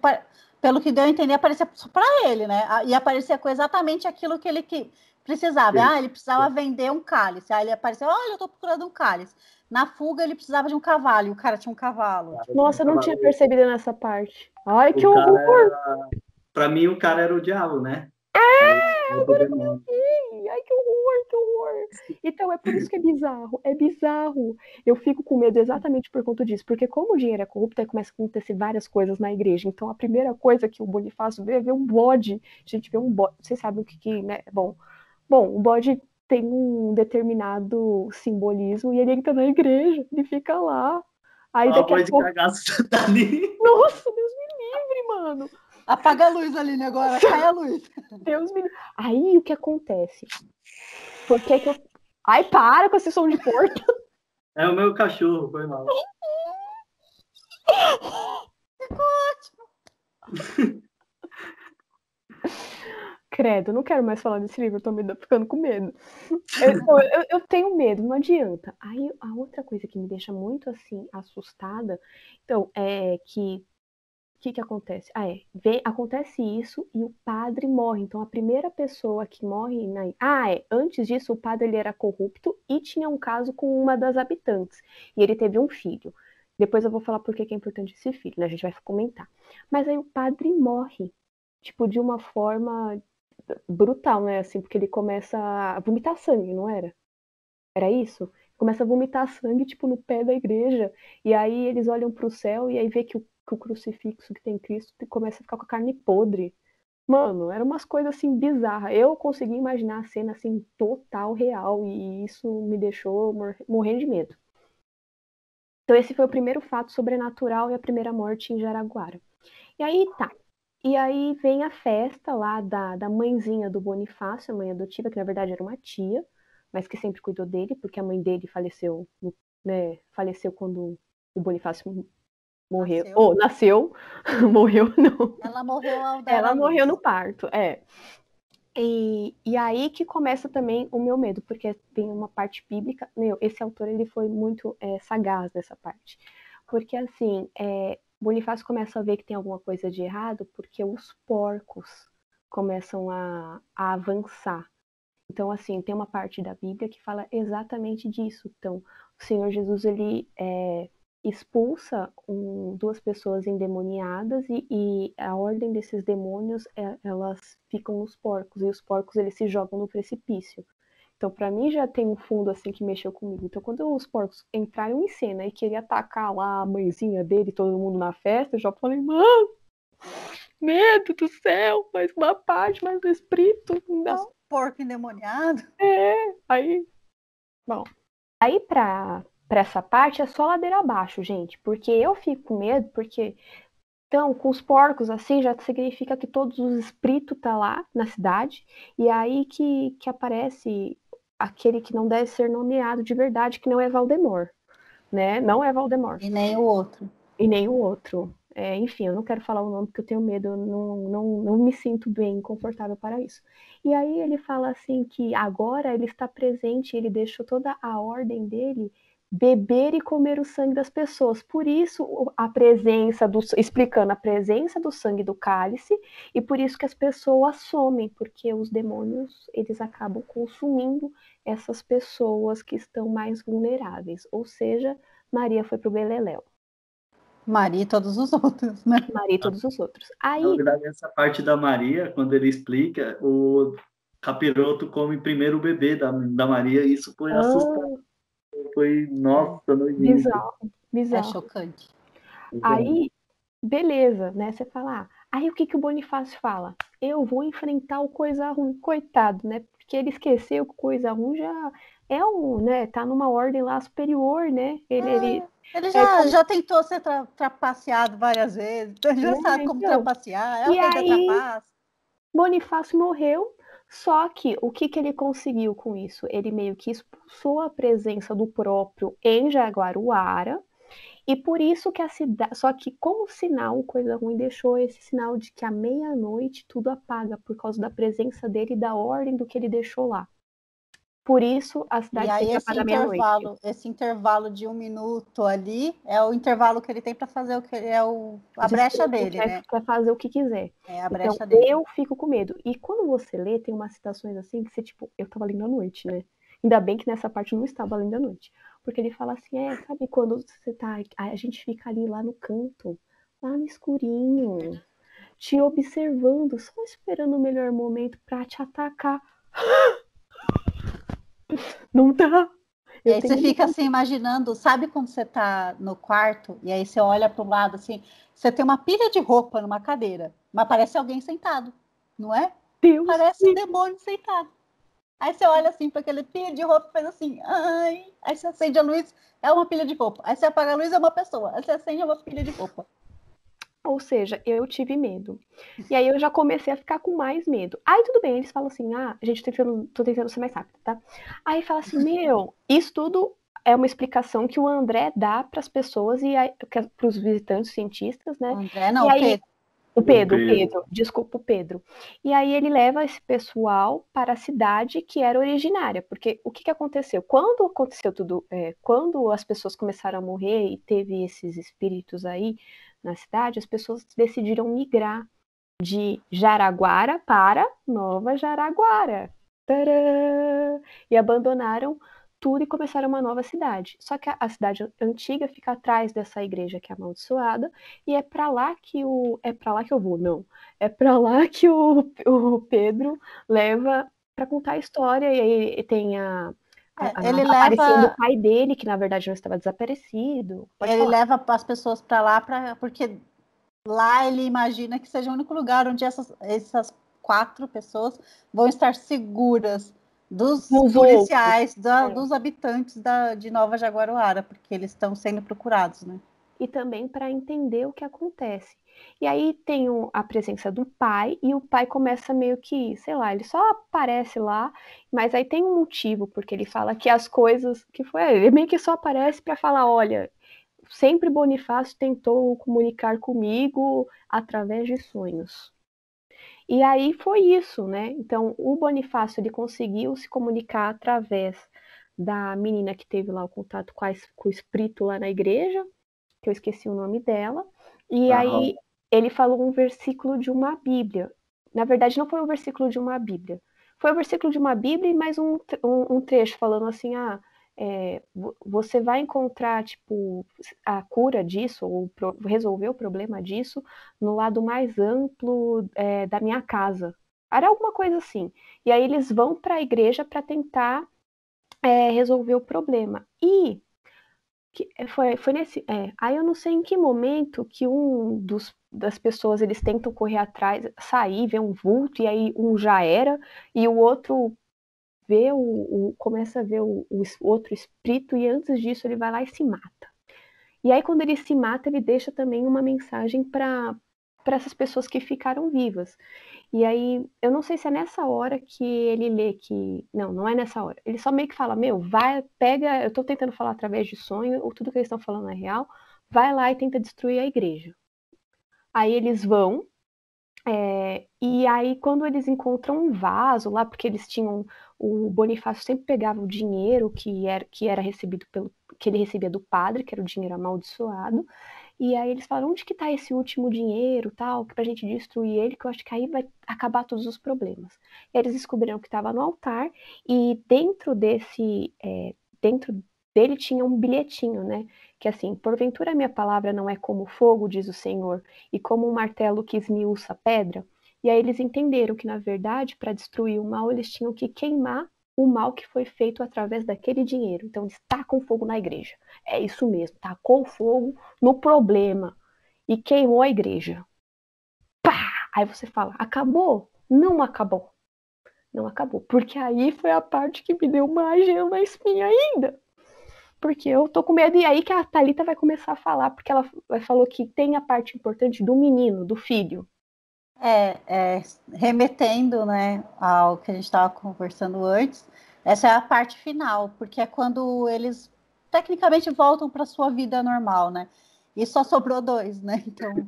pelo que deu a entender, aparecia só para ele, né? E aparecia com exatamente aquilo que ele que precisava. Sim. Ah, ele precisava vender um cálice. Aí ele apareceu, olha, eu estou procurando um cálice. Na fuga, ele precisava de um cavalo, e o cara tinha um cavalo. Nossa, eu não tinha percebido nessa parte. Ai, que horror! Era... Pra mim, o cara era o diabo, né? É, agora eu entendi. Ai, que horror, que horror. Então, é por isso que é bizarro. É bizarro. Eu fico com medo exatamente por conta disso. Porque como o dinheiro é corrupto, aí começa a acontecer várias coisas na igreja. Então, a primeira coisa que o Bonifácio vê é ver um bode. A gente vê um bode. Vocês sabem o que, que né? Bom, bom, o bode tem um determinado simbolismo e ele entra na igreja, ele fica lá. Aí daqui a pouco... tá ali. Nossa, Deus me livre, mano. Apaga a luz, Aline, agora. Cai a luz. Deus me Aí o que acontece? Por que que eu... Ai, para com esse som de porta. É o meu cachorro, foi mal. Ficou ótimo. Credo, não quero mais falar desse livro, eu tô me ficando com medo. Eu, eu, eu, tenho medo, não adianta. Aí a outra coisa que me deixa muito assim assustada, então, é que o que, que acontece? Ah, é. Vem, acontece isso e o padre morre. Então, a primeira pessoa que morre na. Ah, é. Antes disso, o padre ele era corrupto e tinha um caso com uma das habitantes. E ele teve um filho. Depois eu vou falar por que é importante esse filho, né? A gente vai comentar. Mas aí o padre morre. Tipo, de uma forma brutal, né? Assim, porque ele começa a vomitar sangue, não era? Era isso? Começa a vomitar sangue, tipo, no pé da igreja. E aí eles olham para o céu e aí vê que o, que o crucifixo que tem Cristo começa a ficar com a carne podre. Mano, eram umas coisas assim bizarras. Eu consegui imaginar a cena assim total real e isso me deixou mor morrendo de medo. Então esse foi o primeiro fato sobrenatural e a primeira morte em Jaraguara. E aí tá, e aí vem a festa lá da, da mãezinha do Bonifácio, a mãe adotiva, que na verdade era uma tia, mas que sempre cuidou dele, porque a mãe dele faleceu, né, faleceu quando o Bonifácio morreu. Nasceu. Ou oh, nasceu, morreu não. Ela morreu ao Ela morreu no parto, é. E, e aí que começa também o meu medo, porque tem uma parte bíblica. Meu, esse autor ele foi muito é, sagaz nessa parte. Porque assim, é, Bonifácio começa a ver que tem alguma coisa de errado porque os porcos começam a, a avançar. Então, assim, tem uma parte da Bíblia que fala exatamente disso. Então, o Senhor Jesus, ele é, expulsa um, duas pessoas endemoniadas e, e, a ordem desses demônios, é, elas ficam nos porcos. E os porcos, eles se jogam no precipício. Então, para mim, já tem um fundo assim que mexeu comigo. Então, quando os porcos entraram em cena e queria atacar lá a mãezinha dele, todo mundo na festa, eu já falei, mano, medo do céu, mais uma parte, mais um espírito. Não. Porco endemoniado. É, aí. Bom. Aí, pra, pra essa parte, é só ladeira abaixo, gente. Porque eu fico com medo, porque então, com os porcos, assim, já significa que todos os espíritos tá lá na cidade, e é aí que, que aparece aquele que não deve ser nomeado de verdade, que não é Valdemort, né? Não é Valdemort. E nem o outro. E nem o outro. É, enfim, eu não quero falar o nome porque eu tenho medo, eu não, não, não me sinto bem confortável para isso. E aí ele fala assim que agora ele está presente, ele deixou toda a ordem dele beber e comer o sangue das pessoas. Por isso a presença do explicando a presença do sangue do cálice e por isso que as pessoas somem, porque os demônios eles acabam consumindo essas pessoas que estão mais vulneráveis. Ou seja, Maria foi pro Beleléu. Maria e todos os outros, né? Maria e todos os outros. Aí, Na verdade, essa parte da Maria, quando ele explica, o capiroto come primeiro o bebê da, da Maria, e isso foi ah, assustador foi, nossa, nojento. Bizarro, bizarro. É chocante. Aí, beleza, né? Você fala, ah, aí o que, que o Bonifácio fala? Eu vou enfrentar o coisa ruim, coitado, né? Porque ele esqueceu que coisa ruim já é um, né? Tá numa ordem lá superior, né? Ele, é, ele, ele já, é, já tentou ser tra trapaceado várias vezes, então já é, sabe como então, trapacear, é o que aí, Bonifácio morreu, só que o que, que ele conseguiu com isso? Ele meio que expulsou a presença do próprio em Jaguaruara, e por isso que a cidade. Só que, como sinal, coisa ruim deixou esse sinal de que à meia-noite tudo apaga por causa da presença dele e da ordem do que ele deixou lá. Por isso, a cidade e aí, esse intervalo, esse intervalo de um minuto ali é o intervalo que ele tem para fazer o que é o, a brecha dele, né? Para fazer o que quiser. É a brecha então, dele. Eu fico com medo. E quando você lê, tem umas citações assim que você, tipo, eu tava lendo à noite, né? Ainda bem que nessa parte eu não estava lendo à noite. Porque ele fala assim, é, sabe quando você tá. A gente fica ali lá no canto, lá no escurinho, te observando, só esperando o melhor momento para te atacar. Não dá. E aí você fica assim imaginando, sabe quando você tá no quarto e aí você olha para o lado assim, você tem uma pilha de roupa numa cadeira, mas parece alguém sentado, não é? Deus parece Deus. um demônio sentado. Aí você olha assim para aquele pilha de roupa e faz assim, ai. Aí você acende a luz, é uma pilha de roupa. Aí você apaga a luz, é uma pessoa. Aí você acende, é uma pilha de roupa. Ou seja, eu tive medo. E aí eu já comecei a ficar com mais medo. Aí tudo bem, eles falam assim: ah, a gente tá tentando, tô tentando ser mais rápido, tá? Aí fala assim: meu, isso tudo é uma explicação que o André dá para as pessoas e para os visitantes cientistas, né? André não, e aí, Pedro. O Pedro, o Pedro, Pedro, desculpa, o Pedro. E aí ele leva esse pessoal para a cidade que era originária, porque o que, que aconteceu? Quando aconteceu tudo, é, quando as pessoas começaram a morrer e teve esses espíritos aí na cidade, as pessoas decidiram migrar de Jaraguara para Nova Jaraguara. Tadã! E abandonaram tudo e começaram uma nova cidade. Só que a, a cidade antiga fica atrás dessa igreja que é amaldiçoada e é para lá que o é para lá que eu vou, não. É para lá que o, o Pedro leva para contar a história e aí tem a é, ele leva do pai dele, que na verdade não estava desaparecido. Pode ele falar. leva as pessoas para lá para porque lá ele imagina que seja o único lugar onde essas, essas quatro pessoas vão estar seguras dos Os policiais, da, é. dos habitantes da, de Nova Jaguaruara, porque eles estão sendo procurados, né? E também para entender o que acontece. E aí tem a presença do pai, e o pai começa meio que, sei lá, ele só aparece lá, mas aí tem um motivo, porque ele fala que as coisas. que foi Ele meio que só aparece para falar: olha, sempre Bonifácio tentou comunicar comigo através de sonhos. E aí foi isso, né? Então, o Bonifácio ele conseguiu se comunicar através da menina que teve lá o contato com, a, com o espírito lá na igreja, que eu esqueci o nome dela. E aí ele falou um versículo de uma Bíblia. Na verdade, não foi um versículo de uma Bíblia. Foi um versículo de uma Bíblia e mais um, um, um trecho falando assim, ah, é, você vai encontrar, tipo, a cura disso, ou pro, resolver o problema disso, no lado mais amplo é, da minha casa. Era alguma coisa assim. E aí eles vão para a igreja para tentar é, resolver o problema. E que foi, foi nesse. É, aí eu não sei em que momento que um dos, das pessoas eles tentam correr atrás, sair, ver um vulto, e aí um já era, e o outro vê o, o começa a ver o, o, outro espírito, e antes disso ele vai lá e se mata. E aí, quando ele se mata, ele deixa também uma mensagem para essas pessoas que ficaram vivas. E aí, eu não sei se é nessa hora que ele lê que. Não, não é nessa hora. Ele só meio que fala: Meu, vai, pega. Eu tô tentando falar através de sonho, ou tudo que eles estão falando é real. Vai lá e tenta destruir a igreja. Aí eles vão. É, e aí, quando eles encontram um vaso lá, porque eles tinham. O Bonifácio sempre pegava o dinheiro que era, que era recebido pelo. que ele recebia do padre, que era o dinheiro amaldiçoado. E aí eles falaram, onde que tá esse último dinheiro, tal, que pra gente destruir ele, que eu acho que aí vai acabar todos os problemas. E eles descobriram que estava no altar, e dentro desse, é, dentro dele tinha um bilhetinho, né? Que assim, porventura minha palavra não é como fogo, diz o Senhor, e como um martelo que esmiuça a pedra. E aí eles entenderam que, na verdade, para destruir o mal, eles tinham que queimar o mal que foi feito através daquele dinheiro. Então, eles tacam fogo na igreja. É isso mesmo, tacou fogo no problema e queimou a igreja. Pá! Aí você fala, acabou? Não acabou. Não acabou. Porque aí foi a parte que me deu mais gelo na espinha ainda. Porque eu tô com medo. E aí que a Thalita vai começar a falar, porque ela falou que tem a parte importante do menino, do filho. É, é, remetendo né, ao que a gente estava conversando antes, essa é a parte final, porque é quando eles tecnicamente voltam para sua vida normal, né? E só sobrou dois, né? Então.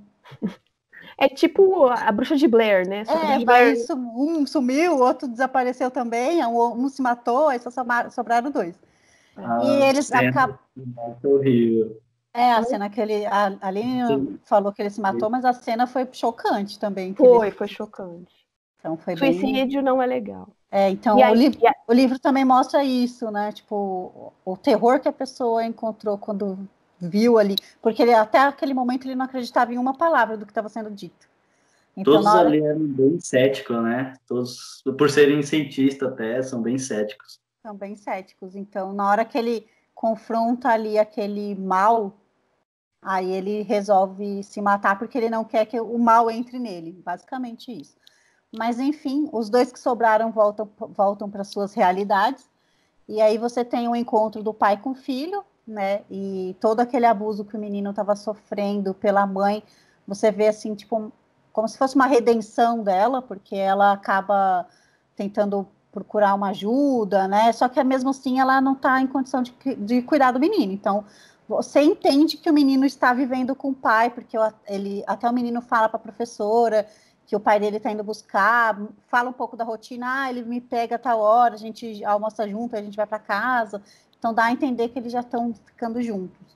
É tipo a bruxa de Blair, né? é, Blair... um sumiu, o outro desapareceu também, um, se matou, aí só sobraram dois. Ah, e eles acabam. Horrível. É, a cena que ele. A Aline falou que ele se matou, mas a cena foi chocante também. Foi, ele... foi chocante. Então foi Suicídio bem... não é legal. É, então o, aí, livro, a... o, livro, também mostra isso, né? Tipo, o, terror que a pessoa encontrou quando viu ali. Porque ele, até aquele momento ele não acreditava em uma palavra do que estava sendo dito. Então, Todos hora... ali eram bem céticos, né? Todos, por serem cientistas até, são bem céticos. São bem céticos. Então, na hora que ele confronta ali aquele mal, aí ele resolve se matar porque ele não quer que o mal entre nele, basicamente isso. Mas enfim, os dois que sobraram voltam, voltam para suas realidades. E aí você tem o um encontro do pai com o filho, né? E todo aquele abuso que o menino estava sofrendo pela mãe, você vê assim, tipo, como se fosse uma redenção dela, porque ela acaba tentando procurar uma ajuda, né? Só que mesmo assim ela não está em condição de, de cuidar do menino. Então você entende que o menino está vivendo com o pai, porque ele até o menino fala para a professora que o pai dele está indo buscar, fala um pouco da rotina, ah, ele me pega a tal hora, a gente almoça junto, a gente vai para casa. Então dá a entender que eles já estão ficando juntos.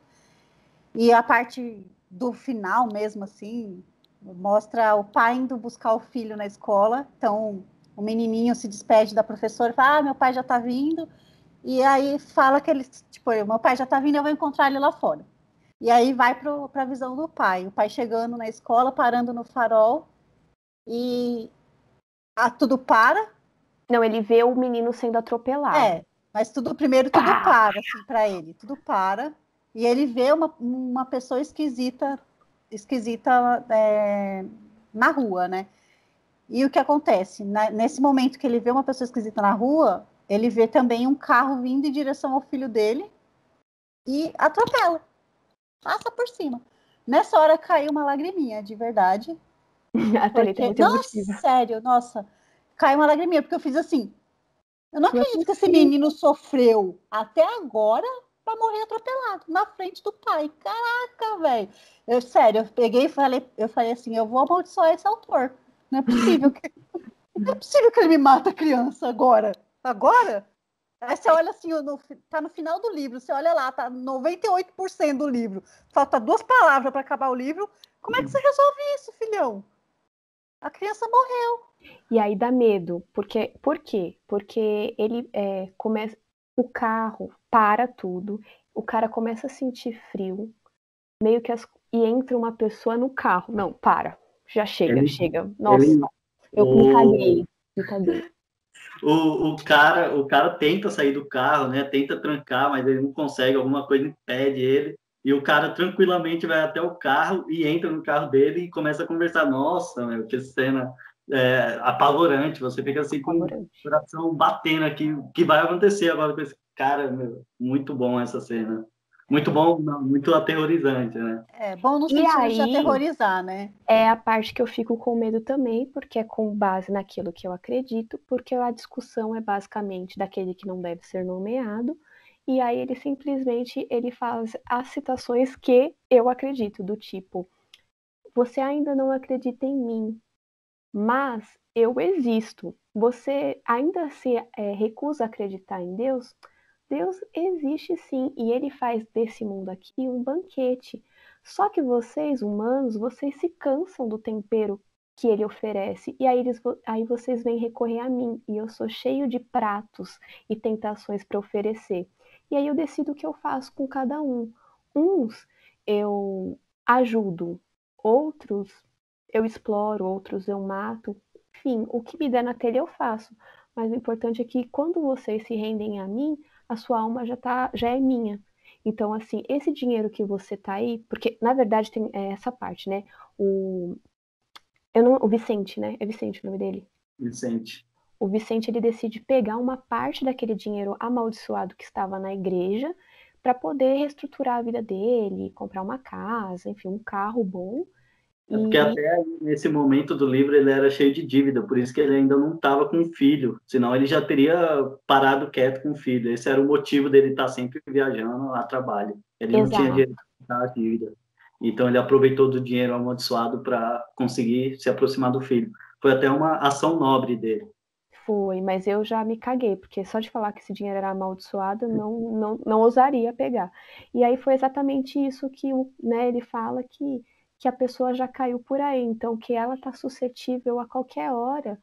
E a parte do final mesmo assim, mostra o pai indo buscar o filho na escola. Então o menininho se despede da professora e fala: Ah, meu pai já está vindo. E aí fala que ele, tipo, meu pai já está vindo, eu vou encontrar ele lá fora. E aí vai para a visão do pai. O pai chegando na escola, parando no farol, e a, tudo para. Não, ele vê o menino sendo atropelado. É, mas tudo primeiro tudo para assim, para ele, tudo para. E ele vê uma, uma pessoa esquisita, esquisita é, na rua, né? E o que acontece? Na, nesse momento que ele vê uma pessoa esquisita na rua, ele vê também um carro vindo em direção ao filho dele e atropela. Passa por cima. Nessa hora caiu uma lagriminha, de verdade. A Thalita é nossa, sério, nossa. Caiu uma lagriminha, porque eu fiz assim. Eu não acredito que esse menino sofreu até agora para morrer atropelado na frente do pai. Caraca, velho. Eu, sério, eu peguei e falei, eu falei assim, eu vou amaldiçoar esse autor. Não é possível que. Não é possível que ele me mata a criança agora. Agora? Aí você olha assim, no, tá no final do livro, você olha lá, tá 98% do livro. Falta duas palavras para acabar o livro. Como é que você resolve isso, filhão? A criança morreu. E aí dá medo. Porque, por quê? Porque ele é, começa. O carro para tudo, o cara começa a sentir frio, meio que as, e entra uma pessoa no carro. Não, para já chega, ele, chega. Nossa, ele, eu me caguei. Me caguei. O, o, cara, o cara tenta sair do carro, né? Tenta trancar, mas ele não consegue, alguma coisa impede ele. E o cara tranquilamente vai até o carro e entra no carro dele e começa a conversar. Nossa, meu, que cena é, apavorante. Você fica assim com o coração batendo aqui. O que vai acontecer agora com esse cara? Meu, muito bom essa cena. Muito bom, muito aterrorizante, né? É bom no sentido aí, de aterrorizar, né? É a parte que eu fico com medo também, porque é com base naquilo que eu acredito, porque a discussão é basicamente daquele que não deve ser nomeado, e aí ele simplesmente ele faz as citações que eu acredito, do tipo, você ainda não acredita em mim, mas eu existo. Você ainda se é, recusa a acreditar em Deus? Deus existe sim e ele faz desse mundo aqui um banquete. Só que vocês, humanos, vocês se cansam do tempero que ele oferece e aí, eles, aí vocês vêm recorrer a mim e eu sou cheio de pratos e tentações para oferecer. E aí eu decido o que eu faço com cada um. Uns eu ajudo, outros eu exploro, outros eu mato. Enfim, o que me der na telha eu faço. Mas o importante é que quando vocês se rendem a mim, a sua alma já, tá, já é minha. Então, assim, esse dinheiro que você tá aí, porque na verdade tem é, essa parte, né? O, eu não, o Vicente, né? É Vicente o nome dele? Vicente. O Vicente ele decide pegar uma parte daquele dinheiro amaldiçoado que estava na igreja para poder reestruturar a vida dele, comprar uma casa, enfim, um carro bom é porque até nesse momento do livro ele era cheio de dívida, por isso que ele ainda não estava com filho, senão ele já teria parado quieto com o filho. Esse era o motivo dele estar sempre viajando a trabalho. Ele Exato. não tinha dinheiro para a dívida. Então ele aproveitou do dinheiro amaldiçoado para conseguir se aproximar do filho. Foi até uma ação nobre dele. Foi, mas eu já me caguei, porque só de falar que esse dinheiro era amaldiçoado, não, não, não ousaria pegar. E aí foi exatamente isso que né, ele fala que que a pessoa já caiu por aí, então que ela está suscetível a qualquer hora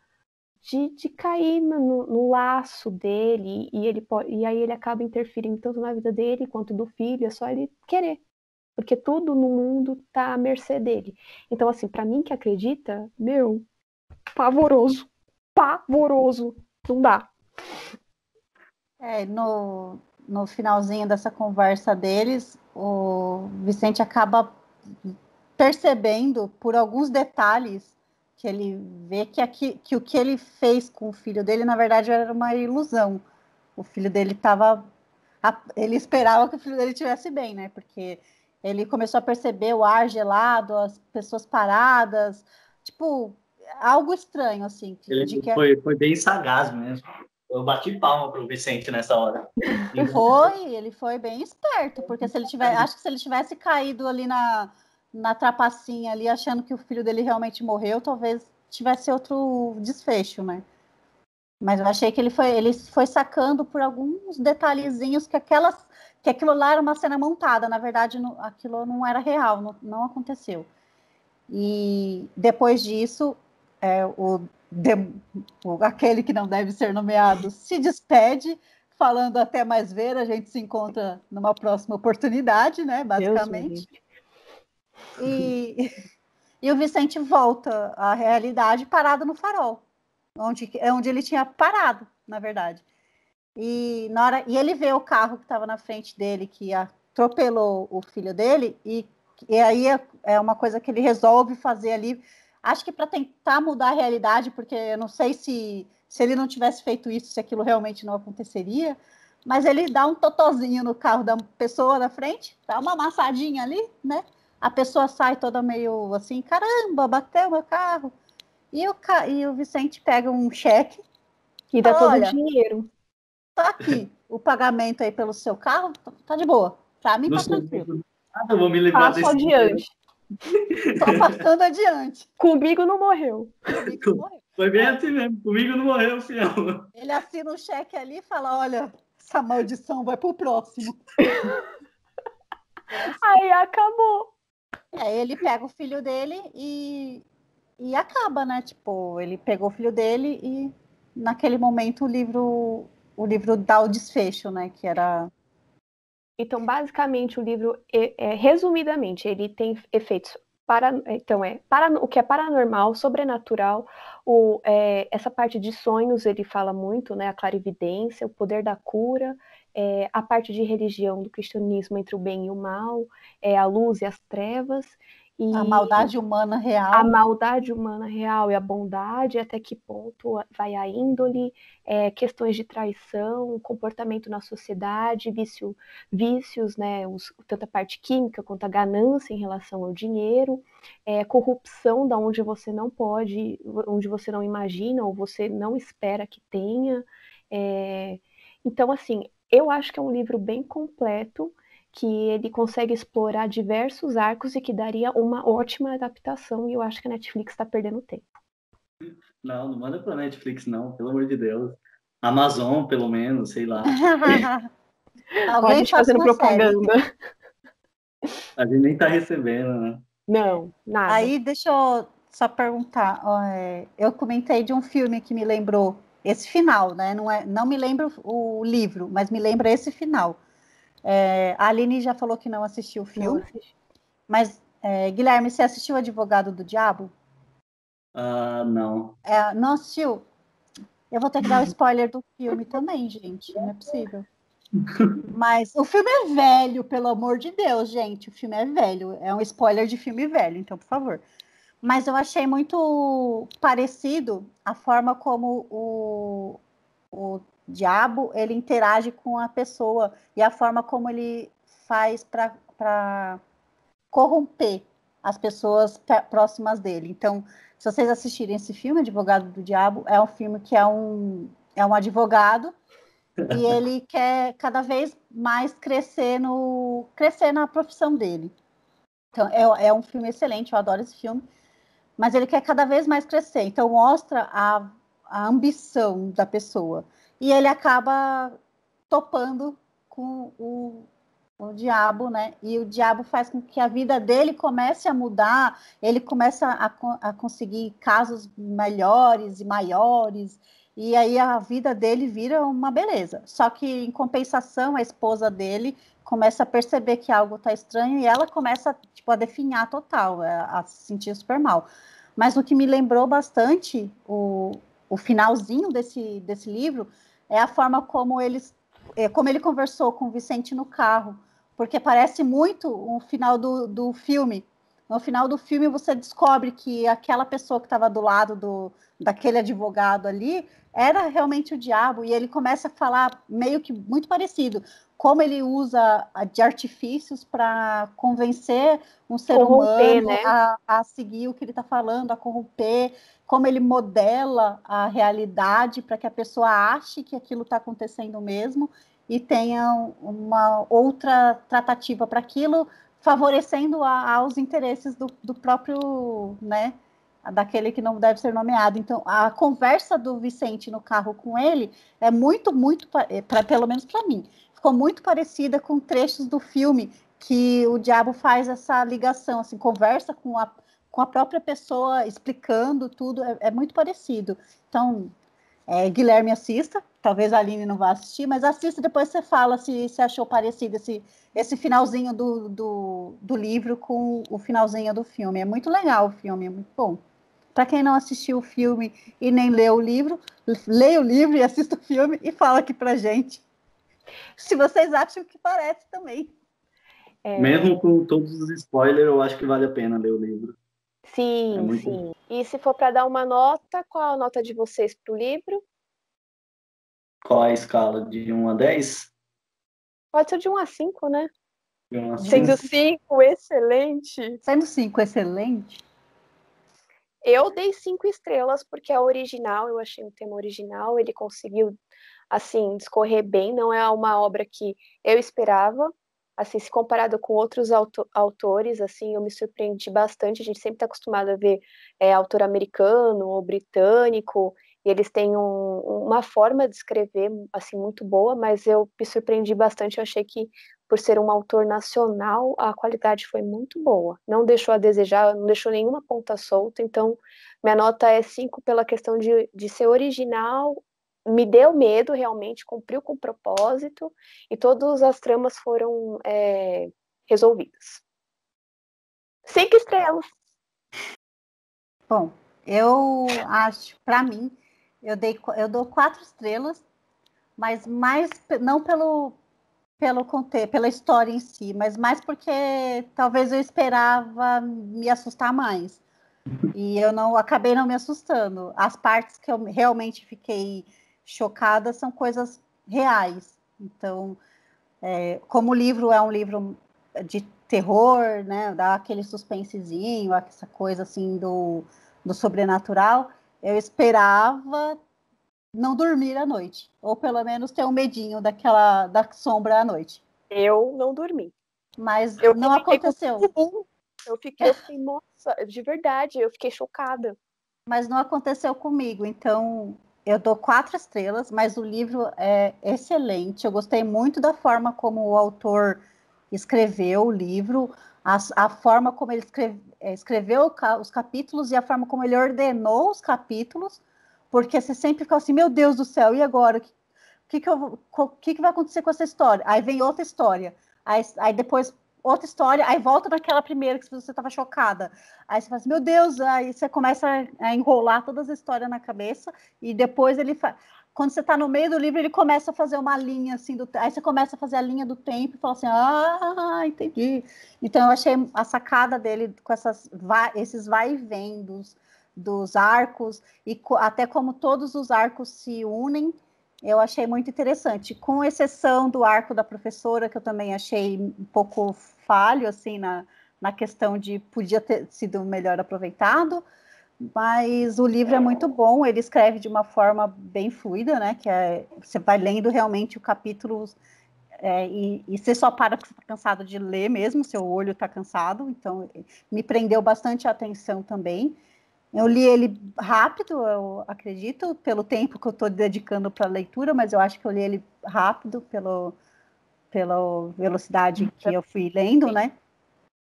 de, de cair no, no, laço dele e ele pode, e aí ele acaba interferindo tanto na vida dele quanto do filho, é só ele querer, porque tudo no mundo está à mercê dele. Então assim, para mim que acredita, meu, pavoroso, pavoroso, não dá. É, no, no finalzinho dessa conversa deles, o Vicente acaba percebendo por alguns detalhes que ele vê que, aqui, que o que ele fez com o filho dele, na verdade, era uma ilusão. O filho dele estava. Ele esperava que o filho dele estivesse bem, né? Porque ele começou a perceber o ar gelado, as pessoas paradas, tipo, algo estranho, assim. Ele foi, foi bem sagaz mesmo. Eu bati palma pro Vicente nessa hora. Foi, ele foi bem esperto, porque se ele tivesse, acho que se ele tivesse caído ali na, na trapacinha ali, achando que o filho dele realmente morreu, talvez tivesse outro desfecho, né? Mas eu achei que ele foi, ele foi sacando por alguns detalhezinhos que aquelas, que aquilo lá era uma cena montada, na verdade não, aquilo não era real, não, não aconteceu. E depois disso, é, o, de, o, aquele que não deve ser nomeado se despede, falando até mais ver, a gente se encontra numa próxima oportunidade, né? Basicamente. E, e o Vicente volta à realidade parado no farol, onde, é onde ele tinha parado, na verdade. E, na hora, e ele vê o carro que estava na frente dele, que atropelou o filho dele, e, e aí é, é uma coisa que ele resolve fazer ali, acho que para tentar mudar a realidade, porque eu não sei se, se ele não tivesse feito isso, se aquilo realmente não aconteceria, mas ele dá um totozinho no carro da pessoa da frente, dá uma amassadinha ali, né? A pessoa sai toda meio assim, caramba, bateu meu carro. E o, e o Vicente pega um cheque. E dá todo o dinheiro. Tá aqui, o pagamento aí pelo seu carro, tá, tá de boa. Pra mim, tá tranquilo. Ah, eu vou me lembrar Passo desse adiante. Tô passando adiante. Comigo não morreu. Comigo não morreu. Foi bem assim mesmo. Comigo não morreu, fiel. Ele assina um cheque ali e fala: olha, essa maldição vai pro próximo. Aí acabou. É, ele pega o filho dele e, e acaba, né? Tipo, ele pegou o filho dele e naquele momento o livro o livro dá o desfecho, né? Que era então, basicamente, o livro, é, é, resumidamente, ele tem efeitos para, então é para, o que é paranormal, sobrenatural, o, é, essa parte de sonhos ele fala muito, né? A clarividência, o poder da cura, é, a parte de religião do cristianismo entre o bem e o mal, é, a luz e as trevas. E a maldade humana real. A maldade humana real e a bondade, até que ponto vai a índole, é, questões de traição, comportamento na sociedade, vício, vícios, né, os, tanto a parte química quanto a ganância em relação ao dinheiro, é, corrupção da onde você não pode, onde você não imagina ou você não espera que tenha. É, então, assim, eu acho que é um livro bem completo que ele consegue explorar diversos arcos e que daria uma ótima adaptação, e eu acho que a Netflix está perdendo tempo. Não, não manda para Netflix, não, pelo amor de Deus. Amazon, pelo menos, sei lá. Alguém a gente fazendo propaganda. Série. A gente nem tá recebendo, né? Não, nada. Aí, deixa eu só perguntar. É, eu comentei de um filme que me lembrou esse final, né? Não, é, não me lembro o livro, mas me lembra esse final. É, a Aline já falou que não assistiu o filme. Mas, é, Guilherme, você assistiu Advogado do Diabo? Uh, não. É, não assistiu? Eu vou ter que dar o um spoiler do filme também, gente. Não é possível. Mas o filme é velho, pelo amor de Deus, gente. O filme é velho. É um spoiler de filme velho, então, por favor. Mas eu achei muito parecido a forma como o, o diabo ele interage com a pessoa e a forma como ele faz para corromper as pessoas próximas dele. Então, se vocês assistirem esse filme, Advogado do Diabo, é um filme que é um, é um advogado e ele quer cada vez mais crescer no crescer na profissão dele. Então, é, é um filme excelente, eu adoro esse filme, mas ele quer cada vez mais crescer. Então, mostra a, a ambição da pessoa e ele acaba topando com o, o diabo, né? E o diabo faz com que a vida dele comece a mudar, ele começa a, a conseguir casos melhores e maiores, e aí a vida dele vira uma beleza. Só que, em compensação, a esposa dele começa a perceber que algo está estranho e ela começa tipo, a definhar total, é, a se sentir super mal. Mas o que me lembrou bastante o, o finalzinho desse, desse livro é a forma como eles, é, como ele conversou com o Vicente no carro, porque parece muito o final do, do filme. No final do filme você descobre que aquela pessoa que estava do lado do, daquele advogado ali era realmente o diabo e ele começa a falar meio que muito parecido como ele usa de artifícios para convencer um ser corromper, humano né? a, a, seguir o que ele está falando, a corromper, como ele modela a realidade para que a pessoa ache que aquilo está acontecendo mesmo e tenha uma outra tratativa para aquilo, favorecendo a, aos interesses do, do próprio, né, daquele que não deve ser nomeado. Então, a conversa do Vicente no carro com ele é muito, muito, pra, pelo menos para mim, ficou muito parecida com trechos do filme que o diabo faz essa ligação, assim, conversa com a, com a própria pessoa explicando tudo, é, é muito parecido. Então, é, Guilherme assista, talvez a Aline não vá assistir, mas assista depois você fala se, se achou parecido esse, esse finalzinho do, do, do livro com o finalzinho do filme. É muito legal o filme, é muito bom. Para quem não assistiu o filme e nem leu o livro, leia o livro e assista o filme e fala aqui pra gente se vocês acham que parece também. É... Mesmo com todos os spoilers, eu acho que vale a pena ler o livro. Sim, é muito... sim. E se for para dar uma nota, qual a nota de vocês para o livro? Qual a escala? De 1 a 10? Pode ser de 1 a 5, né? De 1 a 5. Sendo 5, excelente. Sendo 5, excelente. Eu dei 5 estrelas porque é original, eu achei um tema original, ele conseguiu assim, discorrer bem, não é uma obra que eu esperava, assim, se comparado com outros auto autores, assim, eu me surpreendi bastante, a gente sempre está acostumado a ver é, autor americano ou britânico, e eles têm um, uma forma de escrever, assim, muito boa, mas eu me surpreendi bastante, eu achei que, por ser um autor nacional, a qualidade foi muito boa, não deixou a desejar, não deixou nenhuma ponta solta, então, minha nota é 5 pela questão de, de ser original me deu medo realmente, cumpriu com o propósito e todas as tramas foram é, resolvidas. Cinco estrelas. Bom, eu acho, para mim, eu, dei, eu dou quatro estrelas, mas mais não pelo pelo pela história em si, mas mais porque talvez eu esperava me assustar mais. E eu não acabei não me assustando. As partes que eu realmente fiquei chocada são coisas reais. Então, é, como o livro é um livro de terror, né, dá aquele suspensezinho, essa coisa assim do, do sobrenatural, eu esperava não dormir à noite, ou pelo menos ter um medinho daquela da sombra à noite. Eu não dormi. Mas eu não aconteceu. Eu fiquei, eu fiquei, nossa, de verdade, eu fiquei chocada. Mas não aconteceu comigo, então eu dou quatro estrelas, mas o livro é excelente. Eu gostei muito da forma como o autor escreveu o livro, a, a forma como ele escreve, é, escreveu os capítulos e a forma como ele ordenou os capítulos, porque você sempre fica assim, meu Deus do céu, e agora? O que, que, que, que vai acontecer com essa história? Aí vem outra história. Aí, aí depois outra história, aí volta naquela primeira que você estava chocada. Aí você fala assim, meu Deus, aí você começa a enrolar todas as histórias na cabeça, e depois ele. Quando você está no meio do livro, ele começa a fazer uma linha assim, do... aí você começa a fazer a linha do tempo e fala assim, ah, entendi. Então eu achei a sacada dele com essas, vai, esses vai e vem dos, dos arcos, e co... até como todos os arcos se unem, eu achei muito interessante, com exceção do arco da professora, que eu também achei um pouco falho, assim, na, na questão de podia ter sido melhor aproveitado, mas o livro é muito bom, ele escreve de uma forma bem fluida, né, que é, você vai lendo realmente o capítulo é, e, e, você só para porque você está cansado de ler mesmo, seu olho está cansado, então me prendeu bastante a atenção também, eu li ele rápido, eu acredito, pelo tempo que eu estou dedicando para a leitura, mas eu acho que eu li ele rápido pelo, pela velocidade que eu fui lendo, né?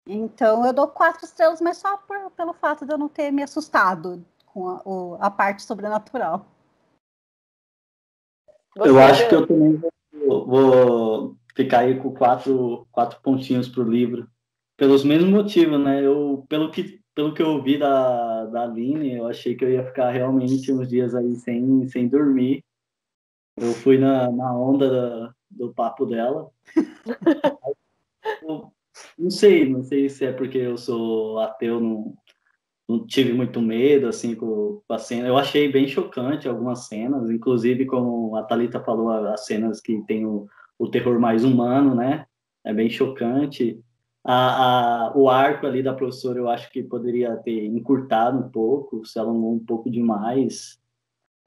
Então eu dou quatro estrelas, mas só por, pelo fato de eu não ter me assustado com a, o, a parte sobrenatural. Você eu acho que eu também vou, vou, ficar aí com quatro, quatro pontinhos para o livro, pelos mesmos motivos, né? Eu, pelo que pelo que eu ouvi da, da Aline, eu achei que eu ia ficar realmente uns dias aí sem, sem dormir. Eu fui na, na onda da, do papo dela. eu, não sei, não sei se é porque eu sou ateu, não, não tive muito medo, assim, com, com a cena. Eu achei bem chocante algumas cenas, inclusive, como a Thalita falou, as cenas que tem o, o terror mais humano, né? É bem chocante a, a, o arco ali da professora eu acho que poderia ter encurtado um pouco, se alongou um pouco demais.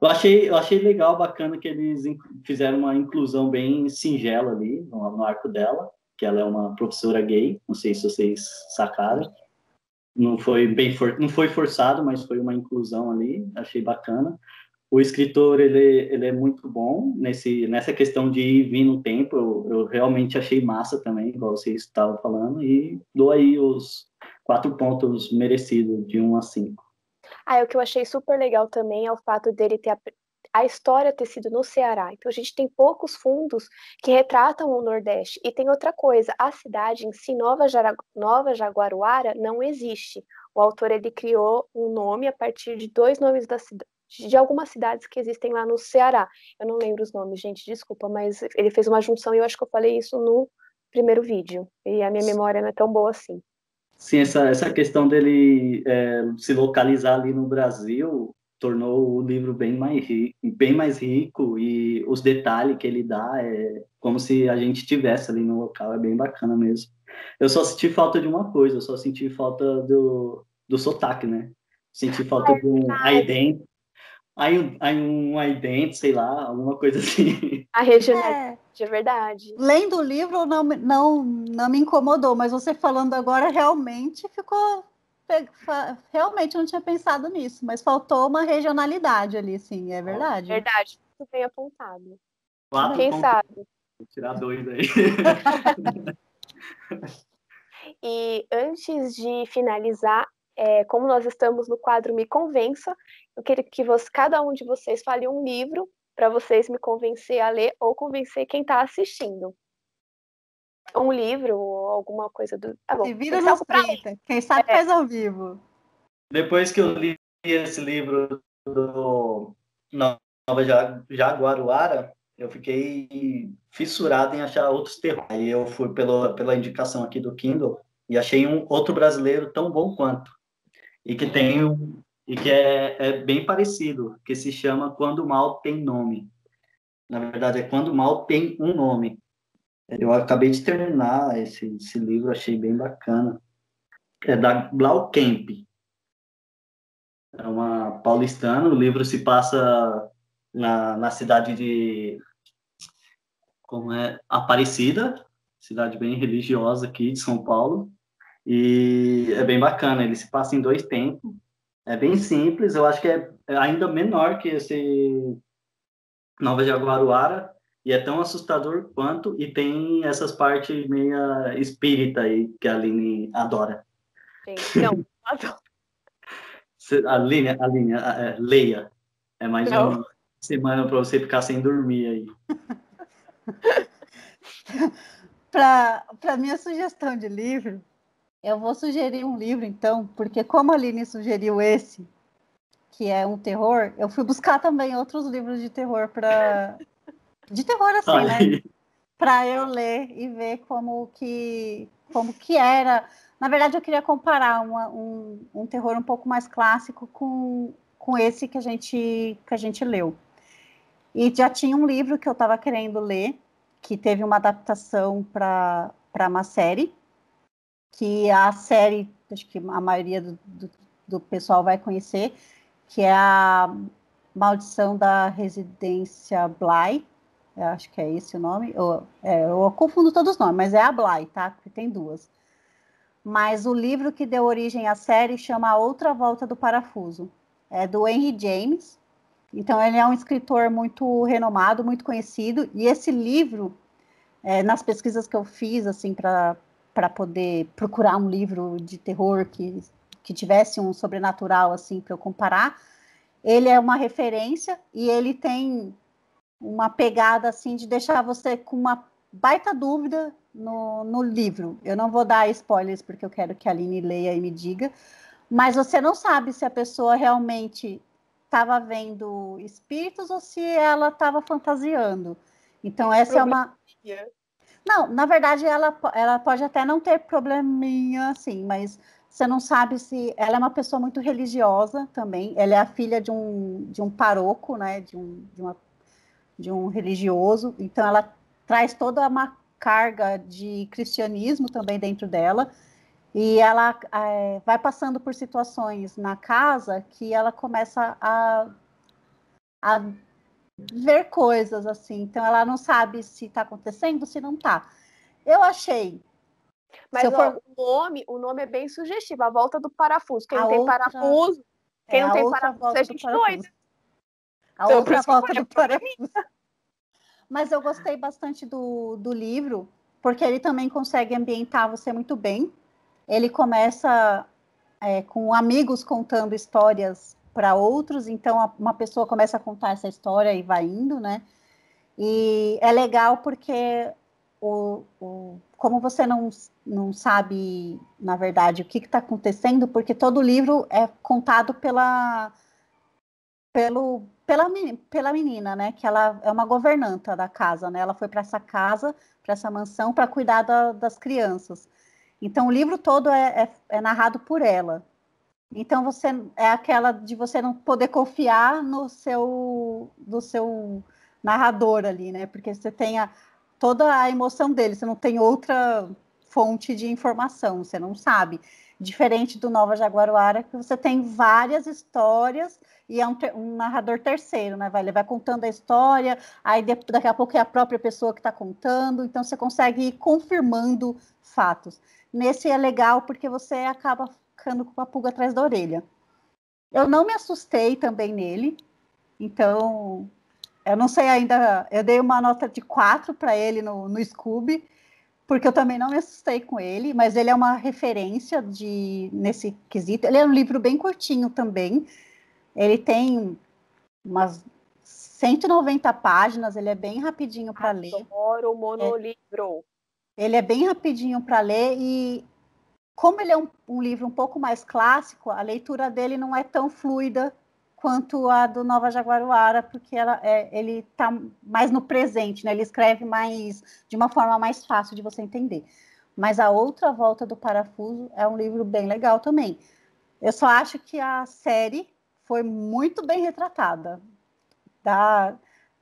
Eu achei, eu achei legal, bacana que eles fizeram uma inclusão bem singela ali no, no arco dela, que ela é uma professora gay, não sei se vocês sacaram. Não foi bem for, não foi forçado, mas foi uma inclusão ali, achei bacana o escritor ele, ele é muito bom nesse nessa questão de ir vir no tempo. Eu, eu realmente achei massa também igual vocês estavam falando e dou aí os quatro pontos merecidos de um a cinco. Ah o que eu achei super legal também é o fato dele ter a, a história ter sido no Ceará. Então a gente tem poucos fundos que retratam o Nordeste. E tem outra coisa a cidade em si Nova, Jara, Nova Jaguaruara não existe. O autor ele criou um nome a partir de dois nomes da cidade de algumas cidades que existem lá no Ceará. Eu não lembro os nomes, gente, desculpa, mas ele fez uma junção e eu acho que eu falei isso no primeiro vídeo. E a minha memória não é tão boa assim. Sim, essa, essa questão dele é, se localizar ali no Brasil tornou o livro bem mais rico, bem mais rico e os detalhes que ele dá é como se a gente tivesse ali no local, é bem bacana mesmo. Eu só senti falta de uma coisa, eu só senti falta do, do sotaque, né? Senti falta é de um aí, aí um ident, sei lá, alguma coisa assim. A regionalidade, é, é verdade. Lendo o livro não, não, não me incomodou, mas você falando agora realmente ficou. Realmente eu não tinha pensado nisso, mas faltou uma regionalidade ali, sim, é verdade. Verdade, muito bem apontado. Quatro Quem sabe? Vou tirar dois aí. e antes de finalizar, é, como nós estamos no quadro Me Convença, eu queria que você, cada um de vocês fale um livro para vocês me convencer a ler ou convencer quem está assistindo. Um livro ou alguma coisa do. Tá bom, Se vira nos 30. Quem sabe é. faz ao vivo. Depois que eu li esse livro do Nova Jaguaruara, eu fiquei fissurado em achar outros terrores. Aí eu fui pelo, pela indicação aqui do Kindle e achei um outro brasileiro tão bom quanto. E que tem um, e que é, é bem parecido, que se chama Quando o Mal Tem Nome. Na verdade, é Quando o Mal Tem um Nome. Eu acabei de terminar esse, esse livro, achei bem bacana. É da Blau Kemp. É uma paulistana, o livro se passa na, na cidade de como é Aparecida, cidade bem religiosa aqui de São Paulo, e é bem bacana. Ele se passa em dois tempos. É bem simples. Eu acho que é ainda menor que esse Nova Jaguaruara e é tão assustador quanto e tem essas partes meia espírita aí que a Aline adora. Sim. Não, adoro. a Aline, a Aline, é, leia. É mais Não. uma semana para você ficar sem dormir aí. Para minha sugestão de livro, eu vou sugerir um livro, então, porque como a Aline sugeriu esse, que é um terror, eu fui buscar também outros livros de terror para. De terror, assim, Ai. né? Para eu ler e ver como que, como que era. Na verdade, eu queria comparar uma, um, um terror um pouco mais clássico com, com esse que a gente, que a gente leu. E já tinha um livro que eu estava querendo ler, que teve uma adaptação para uma série, que a série, acho que a maioria do, do, do, pessoal vai conhecer, que é a Maldição da Residência Bly, acho que é esse o nome, eu, é, eu confundo todos os nomes, mas é a Bly, tá? Porque tem duas. Mas o livro que deu origem à série chama A Outra Volta do Parafuso. É do Henry James, então, ele é um escritor muito renomado, muito conhecido, e esse livro, é, nas pesquisas que eu fiz, assim, para poder procurar um livro de terror que, que tivesse um sobrenatural, assim, para eu comparar, ele é uma referência e ele tem uma pegada, assim, de deixar você com uma baita dúvida no, no livro. Eu não vou dar spoilers, porque eu quero que a Aline leia e me diga, mas você não sabe se a pessoa realmente estava vendo espíritos ou se ela estava fantasiando. Então, essa é uma. Não, na verdade, ela, ela pode até não ter probleminha assim, mas você não sabe se. Ela é uma pessoa muito religiosa também. Ela é a filha de um, de um paroco, né? De um, de, uma, de um religioso. Então, ela traz toda uma carga de cristianismo também dentro dela. E ela é, vai passando por situações na casa que ela começa a, a ver coisas assim. Então ela não sabe se está acontecendo, se não está. Eu achei. Mas ó, for... o nome, o nome é bem sugestivo, a volta do parafuso. Quem a não tem outra... parafuso, quem é, não tem parafuso, é gente doida. A então, outra volta do parafuso. Mas eu gostei bastante do, do livro, porque ele também consegue ambientar você muito bem ele começa é, com amigos contando histórias para outros, então uma pessoa começa a contar essa história e vai indo, né? E é legal porque o, o, como você não, não sabe, na verdade, o que está acontecendo, porque todo livro é contado pela, pelo, pela, pela menina, né? Que ela é uma governanta da casa, né? Ela foi para essa casa, para essa mansão, para cuidar da, das crianças. Então, o livro todo é, é, é, narrado por ela. Então, você é aquela de você não poder confiar no seu, no seu narrador ali, né? Porque você tem a, toda a emoção dele, você não tem outra fonte de informação, você não sabe. Diferente do Nova Jaguaruara, que você tem várias histórias e é um, um narrador terceiro, né? Vai, ele vai contando a história, aí de, daqui a pouco é a própria pessoa que está contando, então você consegue ir confirmando fatos. Nesse é legal porque você acaba ficando com a pulga atrás da orelha. Eu não me assustei também nele, então eu não sei ainda. Eu dei uma nota de quatro para ele no, no Scooby, porque eu também não me assustei com ele, mas ele é uma referência de nesse quesito. Ele é um livro bem curtinho também. Ele tem umas 190 páginas, ele é bem rapidinho para ler. Adoro o monolivro. É, ele é bem rapidinho para ler e como ele é um, um, livro um pouco mais clássico, a leitura dele não é tão fluida quanto a do Nova Jaguaruara, porque ela, é, ele está mais no presente, né? Ele escreve mais de uma forma mais fácil de você entender. Mas a outra volta do parafuso é um livro bem legal também. Eu só acho que a série foi muito bem retratada.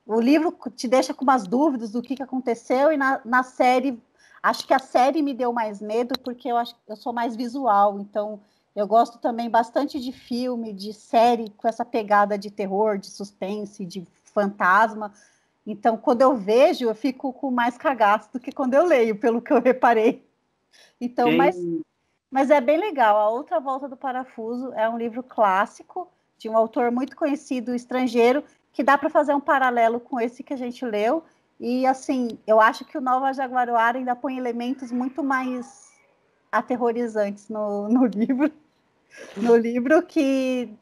O livro te deixa com umas dúvidas do que, que aconteceu, e na, na série, acho que a série me deu mais medo, porque eu, acho, eu sou mais visual, então eu gosto também bastante de filme, de série com essa pegada de terror, de suspense, de fantasma. Então, quando eu vejo, eu fico com mais cagaço do que quando eu leio, pelo que eu reparei. Então, Quem... mas, mas é bem legal. A Outra Volta do Parafuso é um livro clássico de um autor muito conhecido estrangeiro que dá para fazer um paralelo com esse que a gente leu. E assim, eu acho que o Nova Jaguaruara ainda põe elementos muito mais aterrorizantes no, no livro no livro que,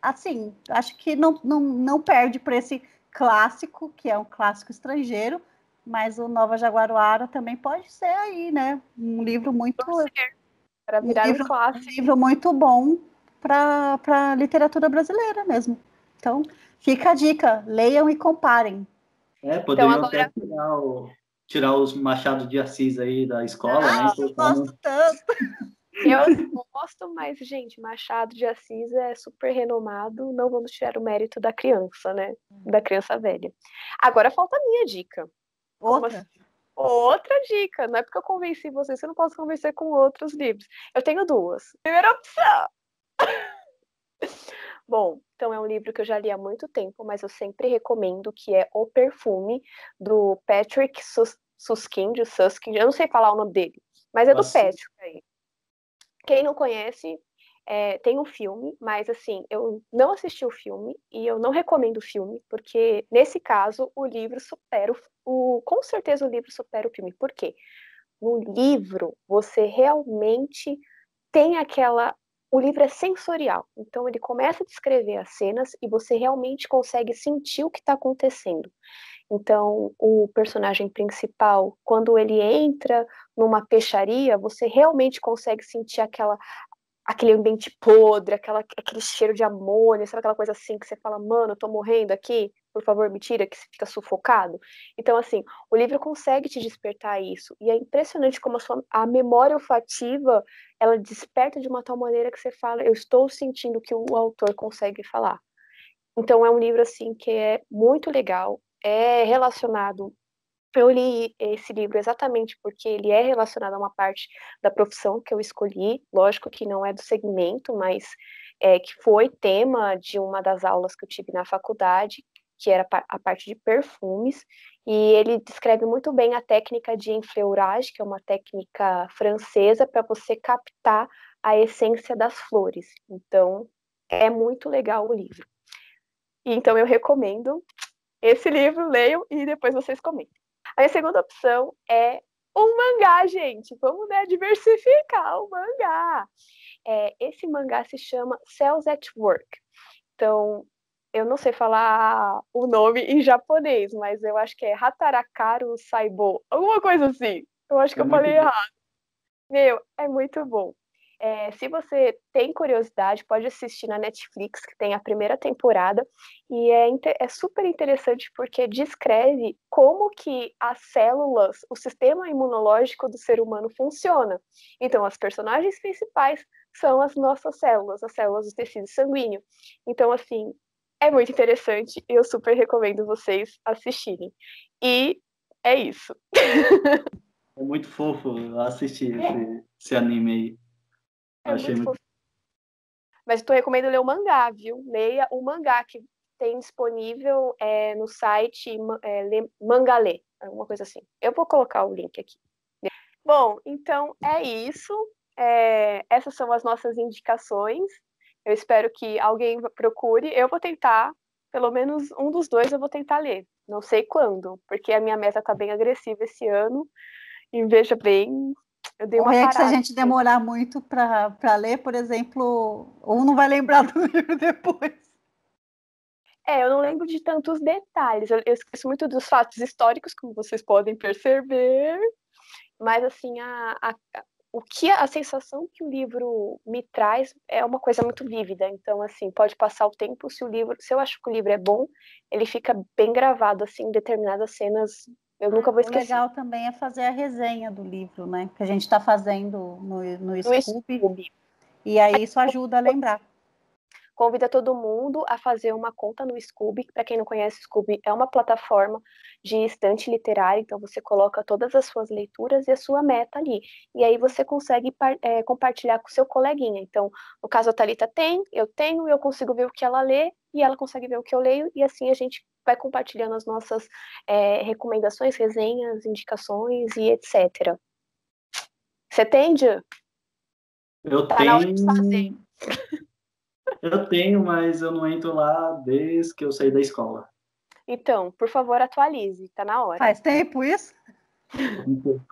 assim, acho que não, não, não perde para esse clássico, que é um clássico estrangeiro, mas o Nova Jaguaruara também pode ser aí, né? Um livro muito. Para virar um livro, um clássico. Um livro muito bom para a literatura brasileira mesmo. Então, fica a dica: leiam e comparem. É, poderiam então, agora... até tirar, o, tirar os machados de Assis aí da escola, ah, né? Eu gosto tanto. Eu gosto, mas, gente, Machado de Assis é super renomado, não vamos tirar o mérito da criança, né? Da criança velha. Agora falta a minha dica. Outra? Assim? Outra dica. Não é porque eu convenci vocês eu não posso convencer com outros livros. Eu tenho duas. Primeira opção. Bom, então é um livro que eu já li há muito tempo, mas eu sempre recomendo, que é O Perfume, do Patrick Sus Suskind, Suskind, eu não sei falar o nome dele, mas é Nossa. do Patrick aí. Quem não conhece, é, tem um filme, mas assim, eu não assisti o filme e eu não recomendo o filme, porque nesse caso o livro supera o, o com certeza o livro supera o filme. Por quê? No livro você realmente tem aquela o livro é sensorial, então ele começa a descrever as cenas e você realmente consegue sentir o que está acontecendo. Então, o personagem principal, quando ele entra numa peixaria, você realmente consegue sentir aquela aquele ambiente podre, aquela, aquele cheiro de amônia, sabe aquela coisa assim que você fala, mano, eu tô morrendo aqui, por favor, me tira, que fica sufocado. Então, assim, o livro consegue te despertar isso. E é impressionante como a, sua, a memória olfativa, ela desperta de uma tal maneira que você fala, eu estou sentindo que o autor consegue falar. Então, é um livro, assim, que é muito legal, é relacionado. Eu li esse livro exatamente porque ele é relacionado a uma parte da profissão que eu escolhi, lógico que não é do segmento, mas é, que foi tema de uma das aulas que eu tive na faculdade, que era a parte de perfumes, e ele descreve muito bem a técnica de enfleurage, que é uma técnica francesa para você captar a essência das flores. Então, é muito legal o livro. Então, eu recomendo esse livro, leiam e depois vocês comentem. A segunda opção é um mangá, gente. Vamos né, diversificar o mangá. É, esse mangá se chama Cells at Work. Então, eu não sei falar o nome em japonês, mas eu acho que é Hatarakaru Saibo, alguma coisa assim. Eu acho que é eu falei bom. errado. Meu, é muito bom. É, se você tem curiosidade, pode assistir na Netflix, que tem a primeira temporada, e é, é super interessante porque descreve como que as células, o sistema imunológico do ser humano funciona. Então, as personagens principais são as nossas células, as células do tecido sanguíneo. Então, assim, é muito interessante e eu super recomendo vocês assistirem. E é isso. É muito fofo assistir esse, esse anime aí. É Achei muito, muito... Mas tu recomendo ler o mangá, viu? Leia o mangá que tem disponível é, no site é, Mangalê, alguma coisa assim. Eu vou colocar o link aqui. Bom, então é isso. É, essas são as nossas indicações. Eu espero que alguém procure. Eu vou tentar, pelo menos um dos dois eu vou tentar ler. Não sei quando, porque a minha meta está bem agressiva esse ano. E veja bem, eu dei uma é que se a gente demorar muito para ler, por exemplo, um não vai lembrar do livro depois. É, eu não lembro de tantos detalhes. Eu, eu esqueço muito dos fatos históricos, como vocês podem perceber. Mas, assim, a, a, o que a sensação que o livro me traz é uma coisa muito vívida. Então, assim, pode passar o tempo, se o livro, se eu acho que o livro é bom, ele fica bem gravado assim, em determinadas cenas. Eu nunca vou esquecer. O legal também é fazer a resenha do livro, né? Que a gente está fazendo no, no, no Scooby. Scooby. E aí isso ajuda a lembrar convida todo mundo a fazer uma conta no Scooby. Para quem não conhece, o Scooby é uma plataforma de estante literária, então você coloca todas as suas leituras e a sua meta ali. E aí você consegue é, compartilhar com o seu coleguinha. Então, no caso, a Thalita tem, eu tenho, eu consigo ver o que ela lê e ela consegue ver o que eu leio, e assim a gente vai compartilhando as nossas é, recomendações, resenhas, indicações e etc. Você tem, Ju? Eu tá tenho. Eu tenho, mas eu não entro lá desde que eu saí da escola. Então, por favor, atualize, tá na hora. Faz tempo isso?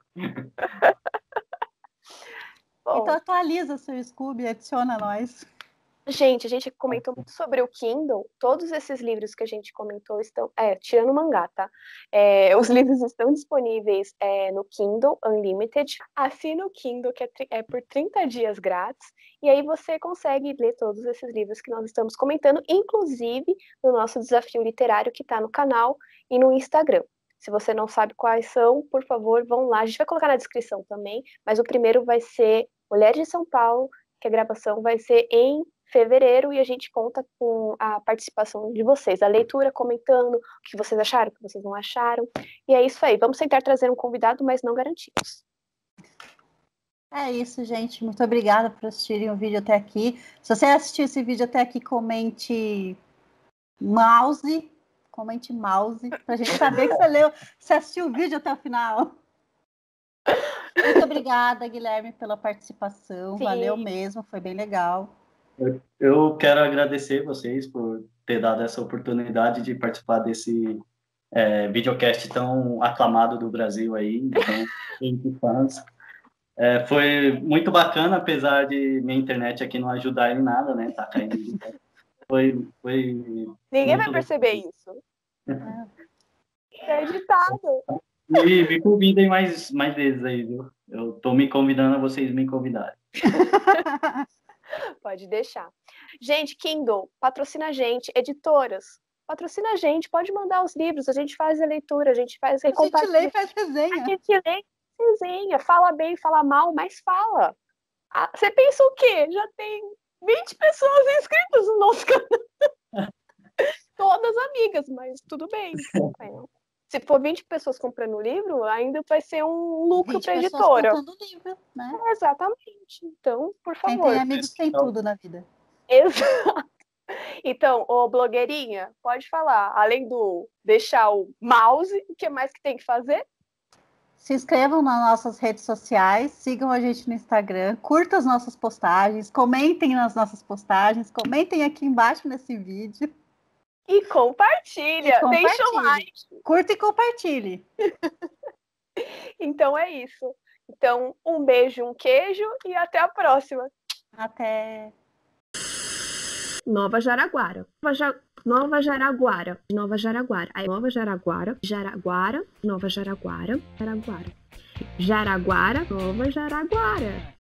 então atualiza seu Scooby, adiciona nós. Gente, a gente comentou muito sobre o Kindle. Todos esses livros que a gente comentou estão. É, tirando o mangá, tá? É, os livros estão disponíveis é, no Kindle Unlimited. Assina o Kindle, que é, é, por 30 dias grátis. E aí você consegue ler todos esses livros que nós estamos comentando, inclusive no nosso desafio literário que está no canal e no Instagram. Se você não sabe quais são, por favor, vão lá. A gente vai colocar na descrição também, mas o primeiro vai ser Mulheres de São Paulo, que a gravação vai ser em fevereiro e a gente conta com a participação de vocês, a leitura, comentando o que vocês acharam, o que vocês não acharam. E é isso aí. Vamos tentar trazer um convidado, mas não garantimos. É isso, gente. Muito obrigada por assistirem o vídeo até aqui. Se você assistiu esse vídeo até aqui, comente mouse. Comente mouse, para a gente saber que você leu, você assistiu o vídeo até o final. Muito obrigada, Guilherme, pela participação. Sim. Valeu mesmo, foi bem legal. Eu quero agradecer vocês por ter dado essa oportunidade de participar desse é, videocast tão aclamado do Brasil aí, então, fãs. É, foi muito bacana, apesar de minha internet aqui não ajudar em nada, né? Tá caindo. Foi, foi Ninguém vai perceber isso. É editado. E me convidem mais, mais vezes aí, viu? Eu tô me convidando a vocês me convidarem. Pode deixar. Gente, Kindle, patrocina a gente. Editoras, patrocina a gente. Pode mandar os livros, a gente faz a leitura, a gente faz a gente lê e faz resenha. A gente lê e resenha. Fala bem, fala mal, mas fala. Ah, você pensa o quê? Já tem 20 pessoas inscritas no nosso canal. Todas amigas, mas tudo bem. se for 20 pessoas comprando o livro, ainda vai ser um lucro para a editora. Livro, né? É, exatamente. Então, por favor. Quem tem amigos tem tudo na vida. Exato. Então, ô blogueirinha, pode falar. Além do deixar o mouse, o que mais que tem que fazer? Se inscrevam nas nossas redes sociais, sigam a gente no Instagram, curtam as nossas postagens, comentem nas nossas postagens, comentem aqui embaixo nesse vídeo. E compartilha, e compartilhe. deixa o like. Curta e compartilhe. então é isso. Então, um beijo, um queijo e até a próxima. Até. Nova Jaraguara. Nova, ja... Nova Jaraguara. Nova Jaraguara. Aí, Nova Jaraguara. Jaraguara. Nova Jaraguara. Jaraguara. Jaraguara. Nova Jaraguara.